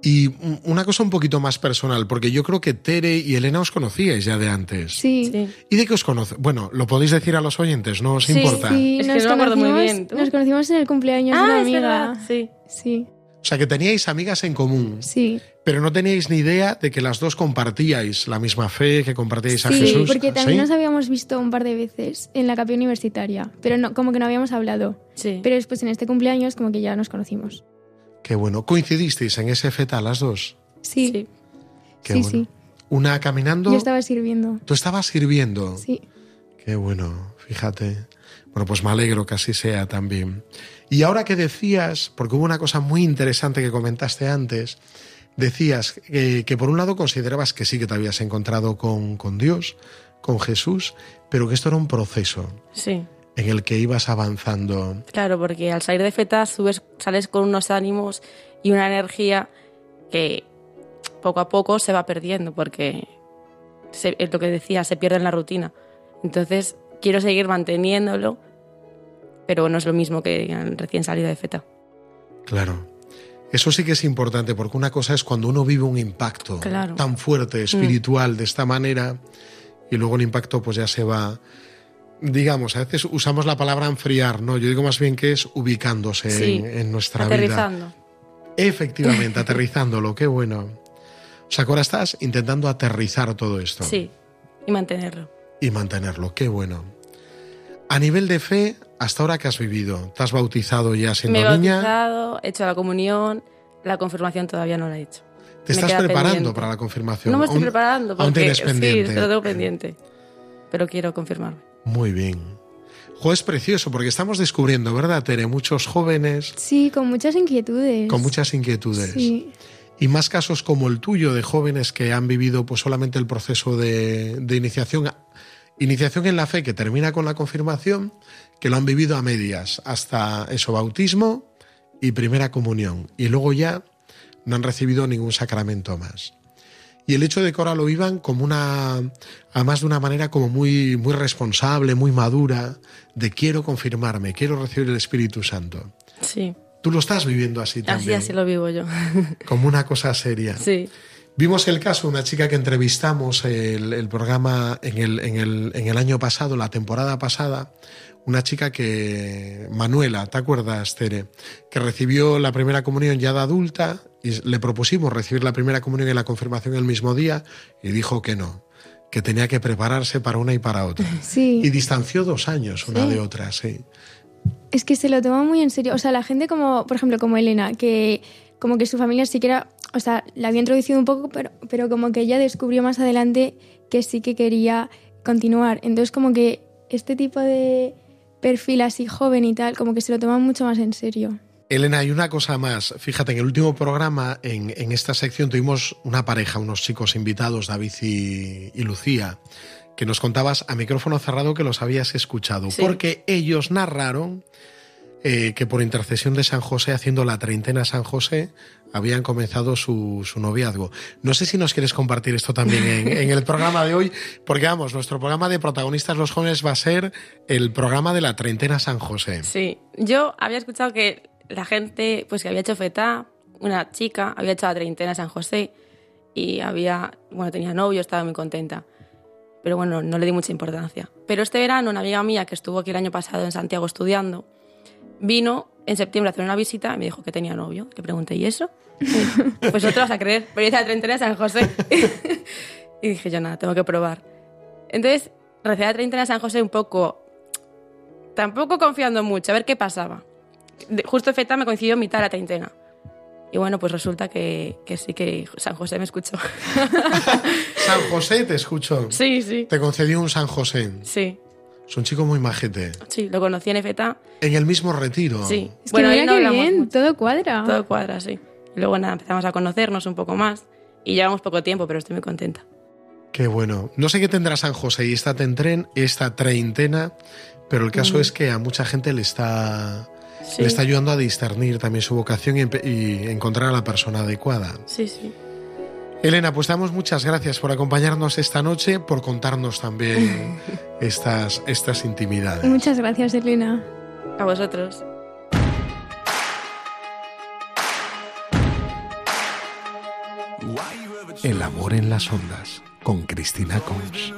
Y un- una cosa un poquito más personal, porque yo creo que Tere y Elena os conocíais ya de antes. Sí, sí. Sí. ¿Y de qué os conoce? Bueno, lo podéis decir a los oyentes, no os Sí, importa. Es que nos, no me acuerdo muy conocimos, bien, ¿tú? nos conocimos en el cumpleaños de una Ah, es amiga. verdad. Sí. Sí, O sea, que teníais amigas en común, sí. pero no teníais ni idea de que las dos compartíais la misma fe, que compartíais a Sí, Jesús. porque también ¿Sí? nos habíamos visto un par de veces en la capilla universitaria, pero no, como que no habíamos hablado. Sí. Pero después en este cumpleaños como que ya nos conocimos. Qué bueno. ¿Coincidisteis en ese feta las dos? Sí, Sí. Qué sí, bueno. sí. Una caminando. Yo estaba sirviendo. Tú estabas sirviendo. Sí. Qué bueno, fíjate. Bueno, pues me alegro que así sea también. Y ahora que decías, porque hubo una cosa muy interesante que comentaste antes, decías que por un lado considerabas que sí que te habías encontrado con, con Dios, con Jesús, pero que esto era un proceso Sí. en el que ibas avanzando. Claro, porque al salir de feta subes, sales con unos ánimos y una energía que poco a poco se va perdiendo, porque se- es lo que decía, se pierde en la rutina. Entonces quiero seguir manteniéndolo, pero no es lo mismo que recién salida de feta. Claro. Eso sí que es importante, porque una cosa es cuando uno vive un impacto Claro. tan fuerte, espiritual, de esta manera, y luego el impacto pues ya se va, digamos, a veces usamos la palabra enfriar, ¿no? Yo digo más bien que es ubicándose Sí, en, en nuestra vida. Aterrizando. Efectivamente, aterrizándolo, qué bueno. O sea, ahora estás intentando aterrizar todo esto Sí, y mantenerlo. Y mantenerlo, qué bueno. A nivel de fe, hasta ahora que has vivido, ¿te has bautizado ya siendo Me he niña? bautizado, he hecho la comunión, la confirmación todavía no la he hecho. ¿Te Me estás preparando pendiente. para la confirmación? No me estoy Aún- preparando aún porque tienes pendiente. sí, lo tengo pendiente. Pero quiero confirmarme. Muy bien. Jo, es precioso porque estamos descubriendo, ¿verdad, Tere? Muchos jóvenes Sí, con muchas inquietudes. con muchas inquietudes. Sí, Y más casos como el tuyo de jóvenes que han vivido pues solamente el proceso de, de iniciación, iniciación en la fe que termina con la confirmación, que lo han vivido a medias, hasta eso, bautismo y primera comunión. Y luego ya no han recibido ningún sacramento más. Y el hecho de que ahora lo vivan como una, además de una manera como muy, muy responsable, muy madura, de quiero confirmarme, quiero recibir el Espíritu Santo. Sí, Tú lo estás viviendo así así también, así lo vivo yo. como una cosa seria. sí, Vimos el caso de una chica que entrevistamos el, el programa en el, en, el, en el año pasado, la temporada pasada, una chica que, Manuela, ¿te acuerdas, Tere? Que recibió la primera comunión ya de adulta y le propusimos recibir la primera comunión y la confirmación el mismo día y dijo que no, que tenía que prepararse para una y para otra. sí. Y distanció dos años una Sí. de otra, sí. Es que se lo toma muy en serio. O sea, la gente como, por ejemplo, como Elena, que como que su familia siquiera, o sea, la había introducido un poco, pero, pero como que ella descubrió más adelante que sí que quería continuar. Entonces como que este tipo de perfil así joven y tal, como que se lo toman mucho más en serio. Elena, hay una cosa más. Fíjate, en el último programa, en, en esta sección, tuvimos una pareja, unos chicos invitados, David y, y Lucía, que nos contabas a micrófono cerrado que los habías escuchado, Sí. porque ellos narraron eh, que por intercesión de San José, haciendo la treintena San José, habían comenzado su, su noviazgo. No sé si nos quieres compartir esto también en, en el programa de hoy, porque vamos, nuestro programa de protagonistas los jóvenes va a ser el programa de la treintena San José. sí. Yo había escuchado que la gente, pues que había hecho feta, una chica, había hecho la treintena en San José y había, bueno, tenía novio, estaba muy contenta. Pero bueno, no le di mucha importancia. Pero este verano, una amiga mía que estuvo aquí el año pasado en Santiago estudiando, vino en septiembre a hacer una visita y me dijo que tenía novio. Le pregunté, ¿y eso? Y me dijo, pues no te vas a creer, pero hice la treintena de San José. y dije yo, nada, tengo que probar. Entonces, recibí la treintena de San José un poco, tampoco confiando mucho, a ver qué pasaba. De- justo feta me coincidió en mitad de la treintena. Y bueno, pues resulta que, que sí que San José me escuchó. San José, te escucho. sí, sí, Te concedió un San José. sí, Es un chico muy majete. sí, lo conocí en feta. En el mismo retiro. Sí. Es bueno, que ahí mira no qué bien, mucho. todo cuadra. Todo cuadra, sí. Y luego nada, empezamos a conocernos un poco más. Y llevamos poco tiempo, pero estoy muy contenta. Qué bueno. No sé qué tendrá San José y esta, tentren, esta treintena, pero el caso Mm. es que a mucha gente le está, Sí, le está ayudando a discernir también su vocación y, y encontrar a la persona adecuada. sí, sí. Elena, pues damos muchas gracias por acompañarnos esta noche, por contarnos también estas, estas intimidades. Muchas gracias, Elena. A vosotros. El amor en las ondas, con Cristina Cons.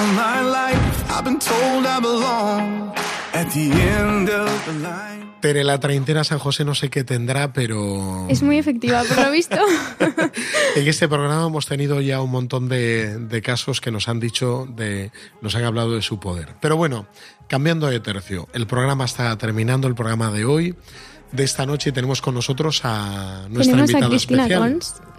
Mystery. All my life I've been told I belong at the end of the line. Tere, la treintena San José no sé qué tendrá, pero Es muy efectiva, por lo visto. en este programa hemos tenido ya un montón de, de casos que nos han dicho, de, nos han hablado de su poder. Pero bueno, cambiando de tercio, el programa está terminando, el programa de hoy. De esta noche tenemos con nosotros a nuestra Tenemos invitada a Cristina especial.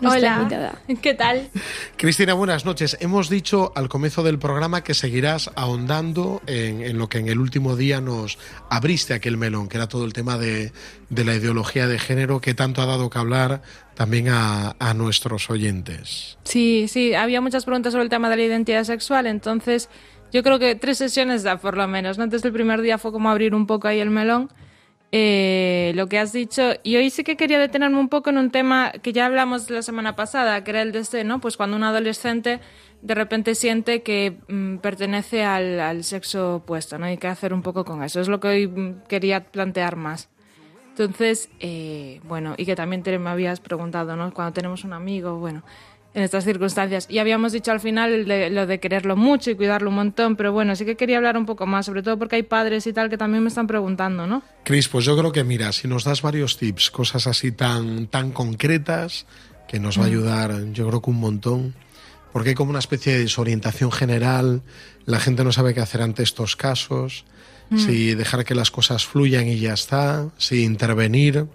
Nuestra Hola, invitada. ¿qué tal? Cristina, buenas noches. Hemos dicho al comienzo del programa que seguirás ahondando en, en lo que en el último día nos abriste aquel melón, que era todo el tema de, de la ideología de género que tanto ha dado que hablar también a, a nuestros oyentes. Sí, sí, había muchas preguntas sobre el tema de la identidad sexual, entonces yo creo que tres sesiones da por lo menos, ¿no? Entonces el primer día fue como abrir un poco ahí el melón, eh, lo que has dicho, y hoy sí que quería detenerme un poco en un tema que ya hablamos la semana pasada, que era el de este, ¿no? Pues cuando un adolescente de repente siente que mm, pertenece al, al sexo opuesto, ¿no? Y qué hacer un poco con eso. Es lo que hoy mm, quería plantear más. Entonces, eh, bueno, y que también me habías preguntado, ¿no? Cuando tenemos un amigo, bueno, en estas circunstancias. Y habíamos dicho al final de- lo de quererlo mucho y cuidarlo un montón, pero bueno, sí que quería hablar un poco más, sobre todo porque hay padres y tal que también me están preguntando, ¿no? Cris, pues yo creo que mira, si nos das varios tips, cosas así tan, tan concretas, que nos va a ayudar, yo creo que un montón, porque hay como una especie de desorientación general, la gente no sabe qué hacer ante estos casos, si dejar que las cosas fluyan y ya está, si intervenir.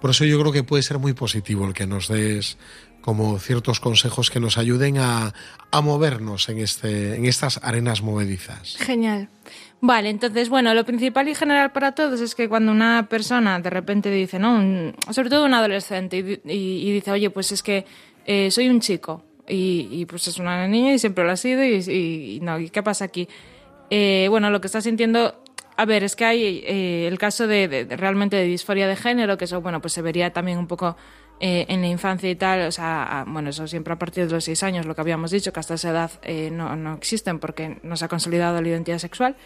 Por eso yo creo que puede ser muy positivo el que nos des como ciertos consejos que nos ayuden a, a movernos en, este, en estas arenas movedizas. Genial. Vale, entonces, bueno, lo principal y general para todos es que cuando una persona de repente dice, ¿no? Sobre todo un adolescente, y, di- y- y dice, oye, pues es que eh, soy un chico, y, pues es una niña y siempre lo ha sido, y no, ¿y qué pasa aquí? Eh, bueno, lo que está sintiendo, a ver, es que hay eh, el caso de, realmente de disforia de género, que eso, bueno, pues se vería también un poco eh, en la infancia y tal, o sea, a- bueno, eso siempre a partir de los seis años, lo que habíamos dicho, que hasta esa edad eh, no, no existen porque no se ha consolidado la identidad sexual.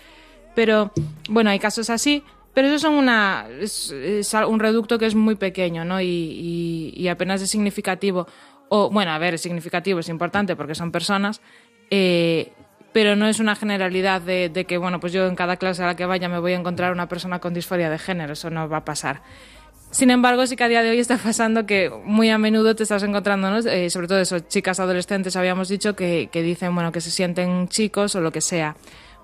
Pero bueno, hay casos así, pero eso son una, es, es un reducto que es muy pequeño ¿no? y, y- y apenas es significativo. O, bueno, a ver, es significativo, es importante porque son personas, eh, pero no es una generalidad de, que, bueno, pues yo en cada clase a la que vaya me voy a encontrar una persona con disforia de género, eso no va a pasar. Sin embargo, sí que a día de hoy está pasando que muy a menudo te estás encontrando, ¿no? Eh, sobre todo eso, chicas adolescentes, habíamos dicho, que, que dicen, bueno, que se sienten chicos o lo que sea,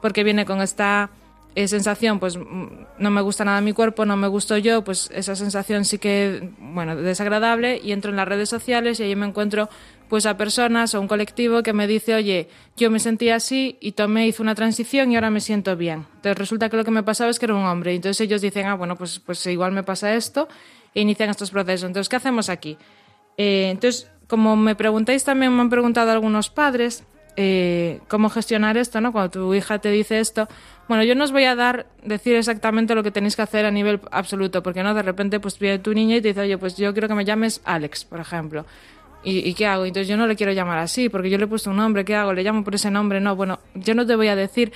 porque viene con esta eh, sensación, pues mm, no me gusta nada mi cuerpo, no me gusto yo, pues esa sensación sí que, bueno, desagradable, y entro en las redes sociales y ahí me encuentro pues a personas o un colectivo que me dice, oye, yo me sentía así y tomé, hice una transición y ahora me siento bien. Entonces resulta que lo que me pasaba es que era un hombre. Entonces ellos dicen, ah, bueno, pues, pues igual me pasa esto e inician estos procesos. Entonces, ¿qué hacemos aquí? Eh, entonces, como me preguntáis también, me han preguntado algunos padres eh, cómo gestionar esto, ¿no? Cuando tu hija te dice esto. Bueno, yo no os voy a dar, decir exactamente lo que tenéis que hacer a nivel absoluto, porque no, de repente, pues viene tu niña y te dice, oye, pues yo quiero que me llames Alex, por ejemplo. ¿Y, ¿Y qué hago? Entonces yo no le quiero llamar así, porque yo le he puesto un nombre, ¿qué hago? ¿Le llamo por ese nombre? No, bueno, yo no te voy a decir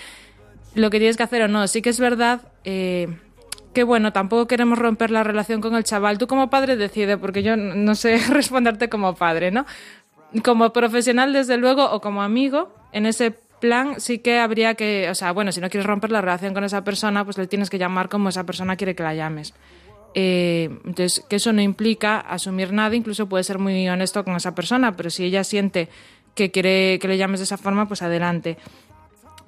lo que tienes que hacer o no. Sí que es verdad eh, que, bueno, tampoco queremos romper la relación con el chaval. Tú como padre decide, porque yo no sé responderte como padre, ¿no? Como profesional, desde luego, o como amigo, en ese plan sí que habría que, o sea, bueno, si no quieres romper la relación con esa persona, pues le tienes que llamar como esa persona quiere que la llames. Eh, entonces, que eso no implica asumir nada, incluso puede ser muy honesto con esa persona, pero si ella siente que quiere que le llames de esa forma, pues adelante.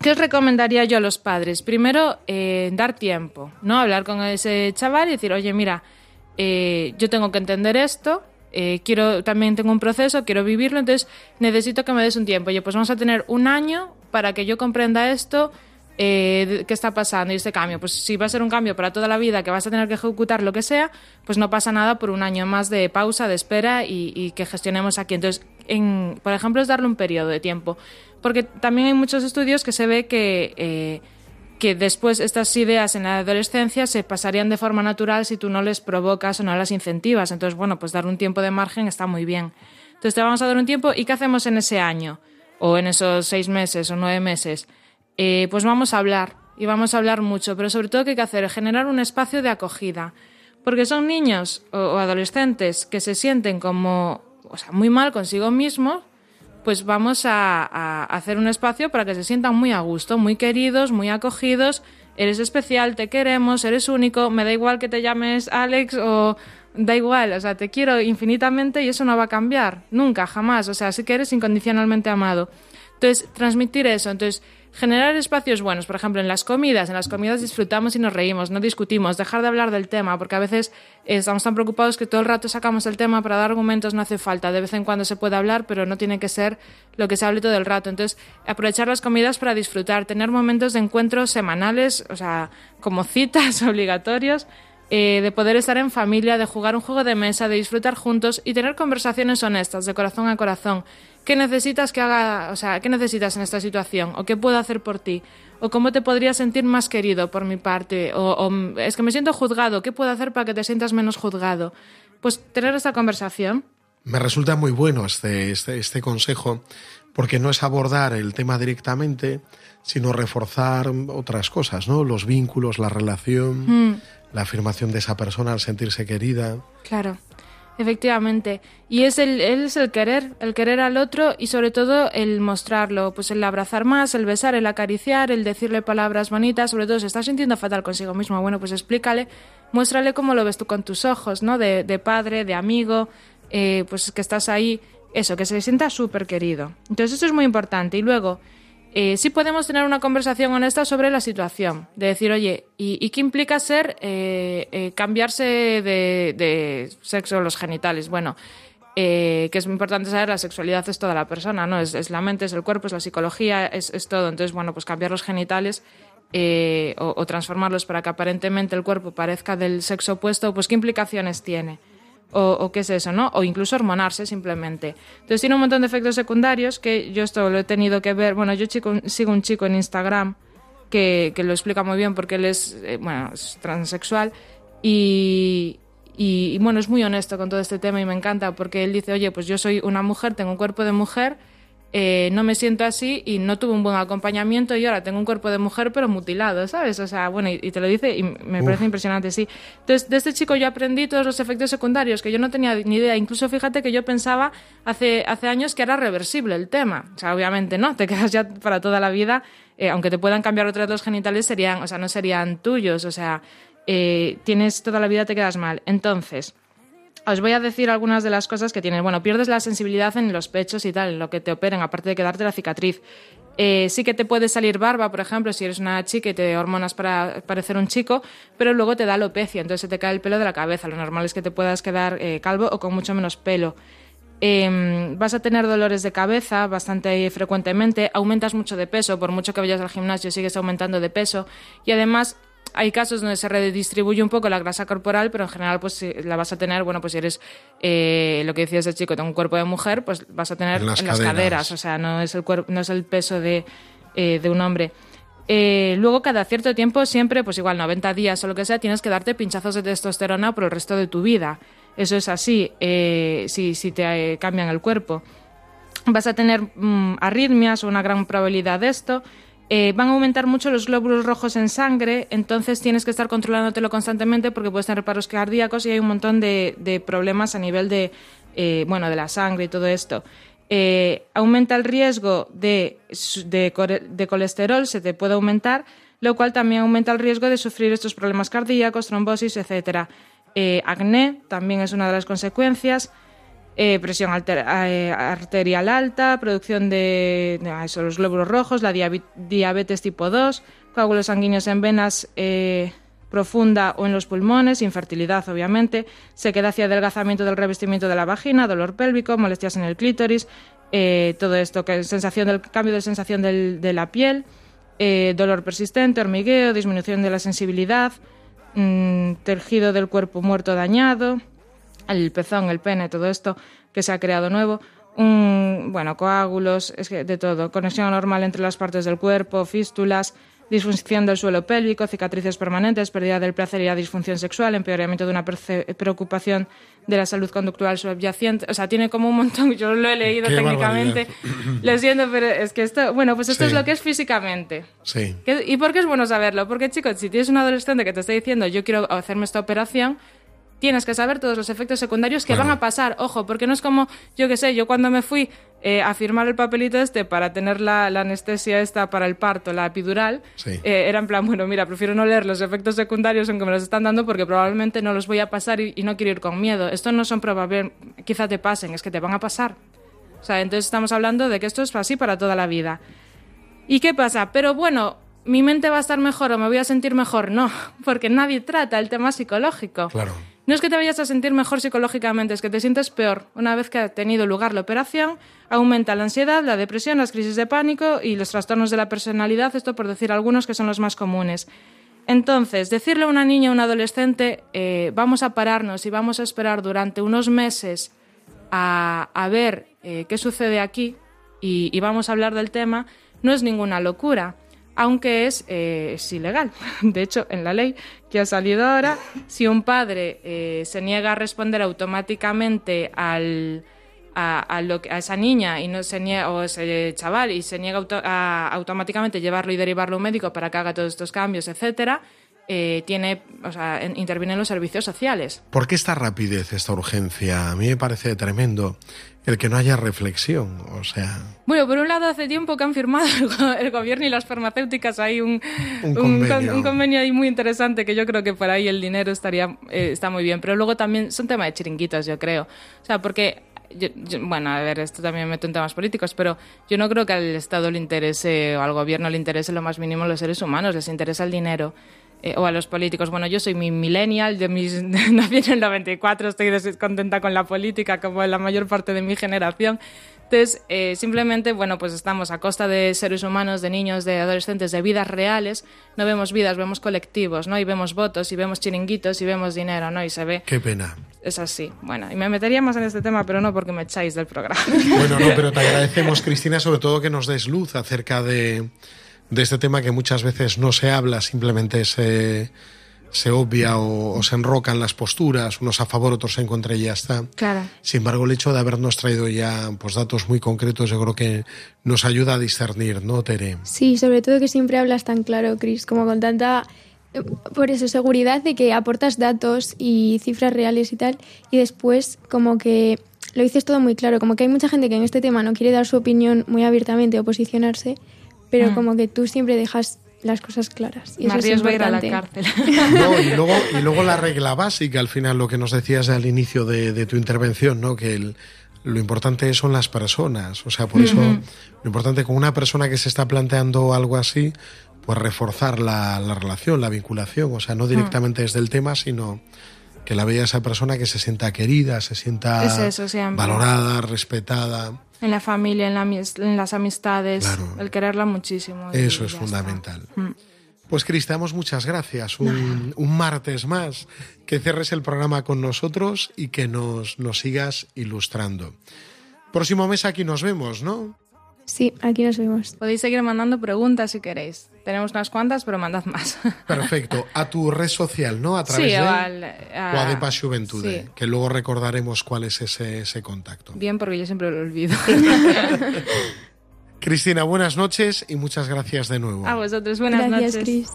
¿Qué recomendaría yo a los padres? Primero, eh, dar tiempo, ¿no? Hablar con ese chaval y decir, oye, mira, eh, yo tengo que entender esto, eh, quiero, también tengo un proceso, quiero vivirlo, entonces necesito que me des un tiempo. Oye, pues vamos a tener un año para que yo comprenda esto, eh, qué está pasando y este cambio. Pues si va a ser un cambio para toda la vida, que vas a tener que ejecutar lo que sea, pues no pasa nada por un año más de pausa, de espera y, y que gestionemos aquí. Entonces, en, por ejemplo, es darle un periodo de tiempo. Porque también hay muchos estudios que se ve que, eh, que después estas ideas en la adolescencia se pasarían de forma natural si tú no les provocas o no las incentivas. Entonces, bueno, pues dar un tiempo de margen está muy bien. Entonces te vamos a dar un tiempo y ¿qué hacemos en ese año? O en esos seis meses o nueve meses. Eh, pues vamos a hablar y vamos a hablar mucho, pero sobre todo ¿qué hay que hacer? Generar un espacio de acogida. Porque son niños o, o adolescentes que se sienten como, o sea, muy mal consigo mismos, pues vamos a, a hacer un espacio para que se sientan muy a gusto, muy queridos, muy acogidos. Eres especial, te queremos, eres único, me da igual que te llames Alex o da igual, o sea, te quiero infinitamente y eso no va a cambiar, nunca, jamás, o sea, sí que eres incondicionalmente amado. Entonces, transmitir eso, entonces, Generar espacios buenos, por ejemplo, en las comidas. En las comidas disfrutamos y nos reímos, no discutimos. Dejar de hablar del tema, porque a veces estamos tan preocupados que todo el rato sacamos el tema para dar argumentos, no hace falta. De vez en cuando se puede hablar, pero no tiene que ser lo que se hable todo el rato. Entonces, aprovechar las comidas para disfrutar, tener momentos de encuentros semanales, o sea, como citas obligatorios eh, de poder estar en familia, de jugar un juego de mesa, de disfrutar juntos y tener conversaciones honestas, de corazón a corazón. ¿Qué necesitas que haga, o sea, qué necesitas en esta situación? ¿O qué puedo hacer por ti? ¿O cómo te podrías sentir más querido por mi parte? O, es que me siento juzgado, ¿qué puedo hacer para que te sientas menos juzgado? Pues tener esta conversación. Me resulta muy bueno este, este, este consejo, porque no es abordar el tema directamente, sino reforzar otras cosas, ¿no? Los vínculos, la relación, mm la afirmación de esa persona al sentirse querida. Claro, efectivamente. Y es el, es el querer, el querer al otro y sobre todo el mostrarlo, pues el abrazar más, el besar, el acariciar, el decirle palabras bonitas, sobre todo si está sintiendo fatal consigo mismo, bueno, pues explícale, muéstrale cómo lo ves tú con tus ojos, ¿no? De, de padre, de amigo, eh, pues que estás ahí, eso, que se sienta súper querido. Entonces eso es muy importante. Y luego, eh, sí podemos tener una conversación honesta sobre la situación, de decir, oye, ¿y, qué implica ser eh, eh, cambiarse de, sexo los genitales? Bueno, que es muy importante saber, la sexualidad es toda la persona, ¿no? Es, la mente, es el cuerpo, es la psicología, es, todo. Entonces, bueno, pues cambiar los genitales o transformarlos para que aparentemente el cuerpo parezca del sexo opuesto, pues ¿qué implicaciones tiene? O, qué es eso, ¿no? O incluso hormonarse simplemente. Entonces tiene un montón de efectos secundarios que yo esto lo he tenido que ver. Bueno, yo sigo un chico en Instagram que, que, lo explica muy bien porque él es, eh, bueno, es transexual y, y, bueno, es muy honesto con todo este tema y me encanta porque él dice, oye, pues yo soy una mujer, tengo un cuerpo de mujer eh, no me siento así y no tuve un buen acompañamiento y ahora tengo un cuerpo de mujer pero mutilado, ¿sabes? O sea, bueno, y, te lo dice y me parece impresionante, sí. Entonces, de este chico yo aprendí todos los efectos secundarios que yo no tenía ni idea. Incluso fíjate que yo pensaba hace, hace años que era reversible el tema. O sea, obviamente no, te quedas ya para toda la vida, eh, aunque te puedan cambiar otros dos genitales, serían, o sea, no serían tuyos, o sea, eh, tienes toda la vida, te quedas mal. Entonces, os voy a decir algunas de las cosas que tienes. Bueno, pierdes la sensibilidad en los pechos y tal, en lo que te operen, aparte de quedarte la cicatriz. Eh, sí que te puede salir barba, por ejemplo, si eres una chica y te hormonas para parecer un chico, pero luego te da alopecia, entonces se te cae el pelo de la cabeza. Lo normal es que te puedas quedar eh, calvo o con mucho menos pelo. Em, vas a tener dolores de cabeza bastante frecuentemente, aumentas mucho de peso, por mucho que vayas al gimnasio sigues aumentando de peso y además hay casos donde se redistribuye un poco la grasa corporal, pero en general pues la vas a tener, bueno, pues si eres eh, lo que decía ese chico, tengo un cuerpo de mujer, pues vas a tener en las, caderas. o sea, no es el cuerpo, no es el peso de, eh, de un hombre. Eh, luego, cada cierto tiempo, siempre, pues igual 90 días o lo que sea, tienes que darte pinchazos de testosterona por el resto de tu vida. Eso es así, si, si te cambian el cuerpo. Vas a tener mm, arritmias o una gran probabilidad de esto. Eh, van a aumentar mucho los glóbulos rojos en sangre, entonces tienes que estar controlándotelo constantemente porque puedes tener paros cardíacos y hay un montón de, problemas a nivel de, eh, bueno, de la sangre y todo esto. Eh, aumenta el riesgo de, de, colesterol, se te puede aumentar, lo cual también aumenta el riesgo de sufrir estos problemas cardíacos, trombosis, etc. acné también es una de las consecuencias. Eh, presión eh, arterial alta, producción de, los glóbulos rojos, la diabetes tipo 2, coágulos sanguíneos en venas eh, profunda o en los pulmones, infertilidad obviamente, sequedad y adelgazamiento del revestimiento de la vagina, dolor pélvico, molestias en el clítoris, todo esto, que sensación del cambio de sensación de la piel, dolor persistente, hormigueo, disminución de la sensibilidad, mm, tejido del cuerpo muerto dañado, el pezón, el pene, todo esto que se ha creado nuevo, un, bueno, coágulos, es que de todo, conexión anormal entre las partes del cuerpo, fístulas, disfunción del suelo pélvico, cicatrices permanentes, pérdida del placer y la disfunción sexual, empeoramiento de una preocupación de la salud conductual subyacente. O sea, tiene como un montón, yo lo he leído técnicamente, lo siento, pero es que esto, bueno, pues esto es lo que es físicamente. Sí. ¿Y por qué es bueno saberlo? Porque, chicos, si tienes un adolescente que te está diciendo, yo quiero hacerme esta operación, tienes que saber todos los efectos secundarios que van a pasar. Ojo, porque no es como, yo qué sé, yo cuando me fui eh, a firmar el papelito este para tener la, anestesia esta para el parto, la epidural, eh, era en plan, bueno, mira, prefiero no leer los efectos secundarios aunque me los están dando porque probablemente no los voy a pasar y, no quiero ir con miedo. Esto no son probables, quizá te pasen, es que te van a pasar. O sea, entonces estamos hablando de que esto es así para toda la vida. ¿Y qué pasa? Pero bueno, ¿mi mente va a estar mejor o me voy a sentir mejor? No, porque nadie trata el tema psicológico. Claro. No es que te vayas a sentir mejor psicológicamente, es que te sientes peor. Una vez que ha tenido lugar la operación, aumenta la ansiedad, la depresión, las crisis de pánico y los trastornos de la personalidad, esto por decir algunos que son los más comunes. Entonces, decirle a una niña o un adolescente, eh, vamos a pararnos y vamos a esperar durante unos meses a, ver eh, qué sucede aquí y vamos a hablar del tema, no es ninguna locura aunque es, eh, es, ilegal. De hecho, en la ley que ha salido ahora, si un padre eh, se niega a responder automáticamente al, a, a, lo, a, esa niña y no se niega, o ese chaval y se niega auto, a, automáticamente llevarlo y derivarlo a un médico para que haga todos estos cambios, etcétera, eh, tiene, o sea, en, intervienen los servicios sociales. ¿Por qué esta rapidez, esta urgencia? A mí me parece tremendo el que no haya reflexión, o sea... Bueno, por un lado hace tiempo que han firmado el gobierno y las farmacéuticas hay un, un, convenio. un, un convenio ahí muy interesante que yo creo que por ahí el dinero estaría eh, está muy bien, pero luego también son temas de chiringuitos, yo creo. O sea, porque yo, yo, bueno, a ver, esto también me meto en temas políticos, pero yo no creo que al Estado le interese o al gobierno le interese lo más mínimo los seres humanos, les interesa el dinero. Eh, o a los políticos. Bueno, yo soy mi millennial, de mis, nací en el 94, estoy descontenta con la política como la mayor parte de mi generación. Entonces, eh, simplemente, bueno, pues estamos a costa de seres humanos, de niños, de adolescentes, de vidas reales. No vemos vidas, vemos colectivos, ¿no? Y vemos votos, y vemos chiringuitos, y vemos dinero, ¿no? Y se ve. Qué pena. Es así. Bueno, y me metería más en este tema, pero no porque me echáis del programa. Bueno, no, pero te agradecemos, Cristina, sobre todo que nos des luz acerca de de este tema que muchas veces no se habla, simplemente se, se obvia o, o, se enrocan las posturas, unos a favor, otros en contra y ya está. Claro. Sin embargo, el hecho de habernos traído ya pues, datos muy concretos, yo creo que nos ayuda a discernir, ¿no, Tere? Sí, sobre todo que siempre hablas tan claro, Cris, como con tanta por eso, seguridad de que aportas datos y cifras reales y tal, y después como que lo dices todo muy claro, como que hay mucha gente que en este tema no quiere dar su opinión muy abiertamente o posicionarse, pero mm. como que tú siempre dejas las cosas claras. Y eso va a ir a la cárcel. No, y, luego, y luego la regla básica, al final, lo que nos decías al inicio de, de tu intervención, ¿no? que el, lo importante son las personas. O sea, por eso, uh -huh. lo importante con una persona que se está planteando algo así, pues reforzar la, la relación, la vinculación. O sea, no directamente uh -huh. desde el tema, sino que la vea esa persona que se sienta querida, se sienta es eso, valorada, respetada. En la familia, en, la, en las amistades, claro. el quererla muchísimo. Eso es fundamental. Mm. Pues Cris, te damos muchas gracias. Un, un, martes más. Que cierres el programa con nosotros y que nos, nos sigas ilustrando. Próximo mes aquí nos vemos, ¿no? Sí, aquí nos vemos. Podéis seguir mandando preguntas si queréis. Tenemos unas cuantas, pero mandad más. Perfecto. A tu red social, ¿no? A través sí, de al, a... o Juventude, sí. que luego recordaremos cuál es ese, ese contacto. Bien, porque yo siempre lo olvido. Cristina, buenas noches y muchas gracias de nuevo. A vosotros, buenas gracias, noches. Chris.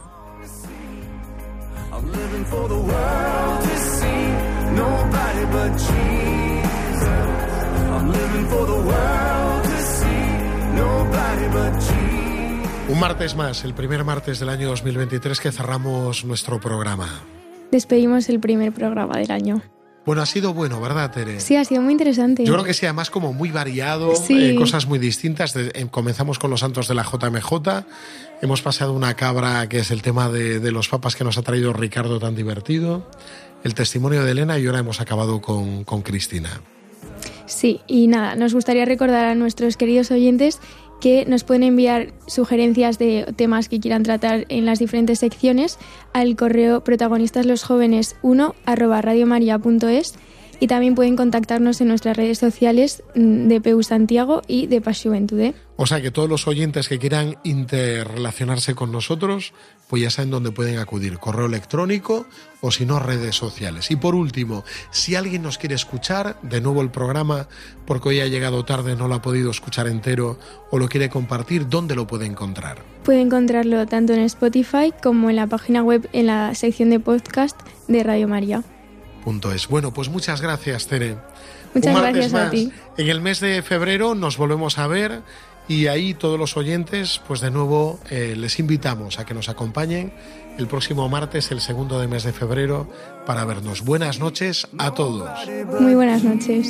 Un martes más, el primer martes del año 2023 que cerramos nuestro programa. Despedimos el primer programa del año. Bueno, ha sido bueno, ¿verdad, Tere? Sí, ha sido muy interesante. Yo creo que sí, además como muy variado, sí. eh, cosas muy distintas. De, eh, comenzamos con los santos de la JMJ, hemos pasado una cabra que es el tema de, de, los papas que nos ha traído Ricardo tan divertido, el testimonio de Elena y ahora hemos acabado con, con Cristina. Sí, y nada, nos gustaría recordar a nuestros queridos oyentes que nos pueden enviar sugerencias de temas que quieran tratar en las diferentes secciones al correo protagonistasLosJovenes1 arroba radiomaria.es y también pueden contactarnos en nuestras redes sociales de PEU Santiago y de Paz Juventude. O sea que todos los oyentes que quieran interrelacionarse con nosotros, pues ya saben dónde pueden acudir, correo electrónico o si no, redes sociales. Y por último, si alguien nos quiere escuchar, de nuevo el programa, porque hoy ha llegado tarde, no lo ha podido escuchar entero o lo quiere compartir, ¿dónde lo puede encontrar? Puede encontrarlo tanto en Spotify como en la página web en la sección de podcast de Radio María es. Bueno, pues muchas gracias, Tere. Muchas gracias a ti. En el mes de febrero nos volvemos a ver y ahí todos los oyentes, pues de nuevo eh, les invitamos a que nos acompañen el próximo martes, el segundo de mes de febrero, para vernos. Buenas noches a todos. Muy buenas noches.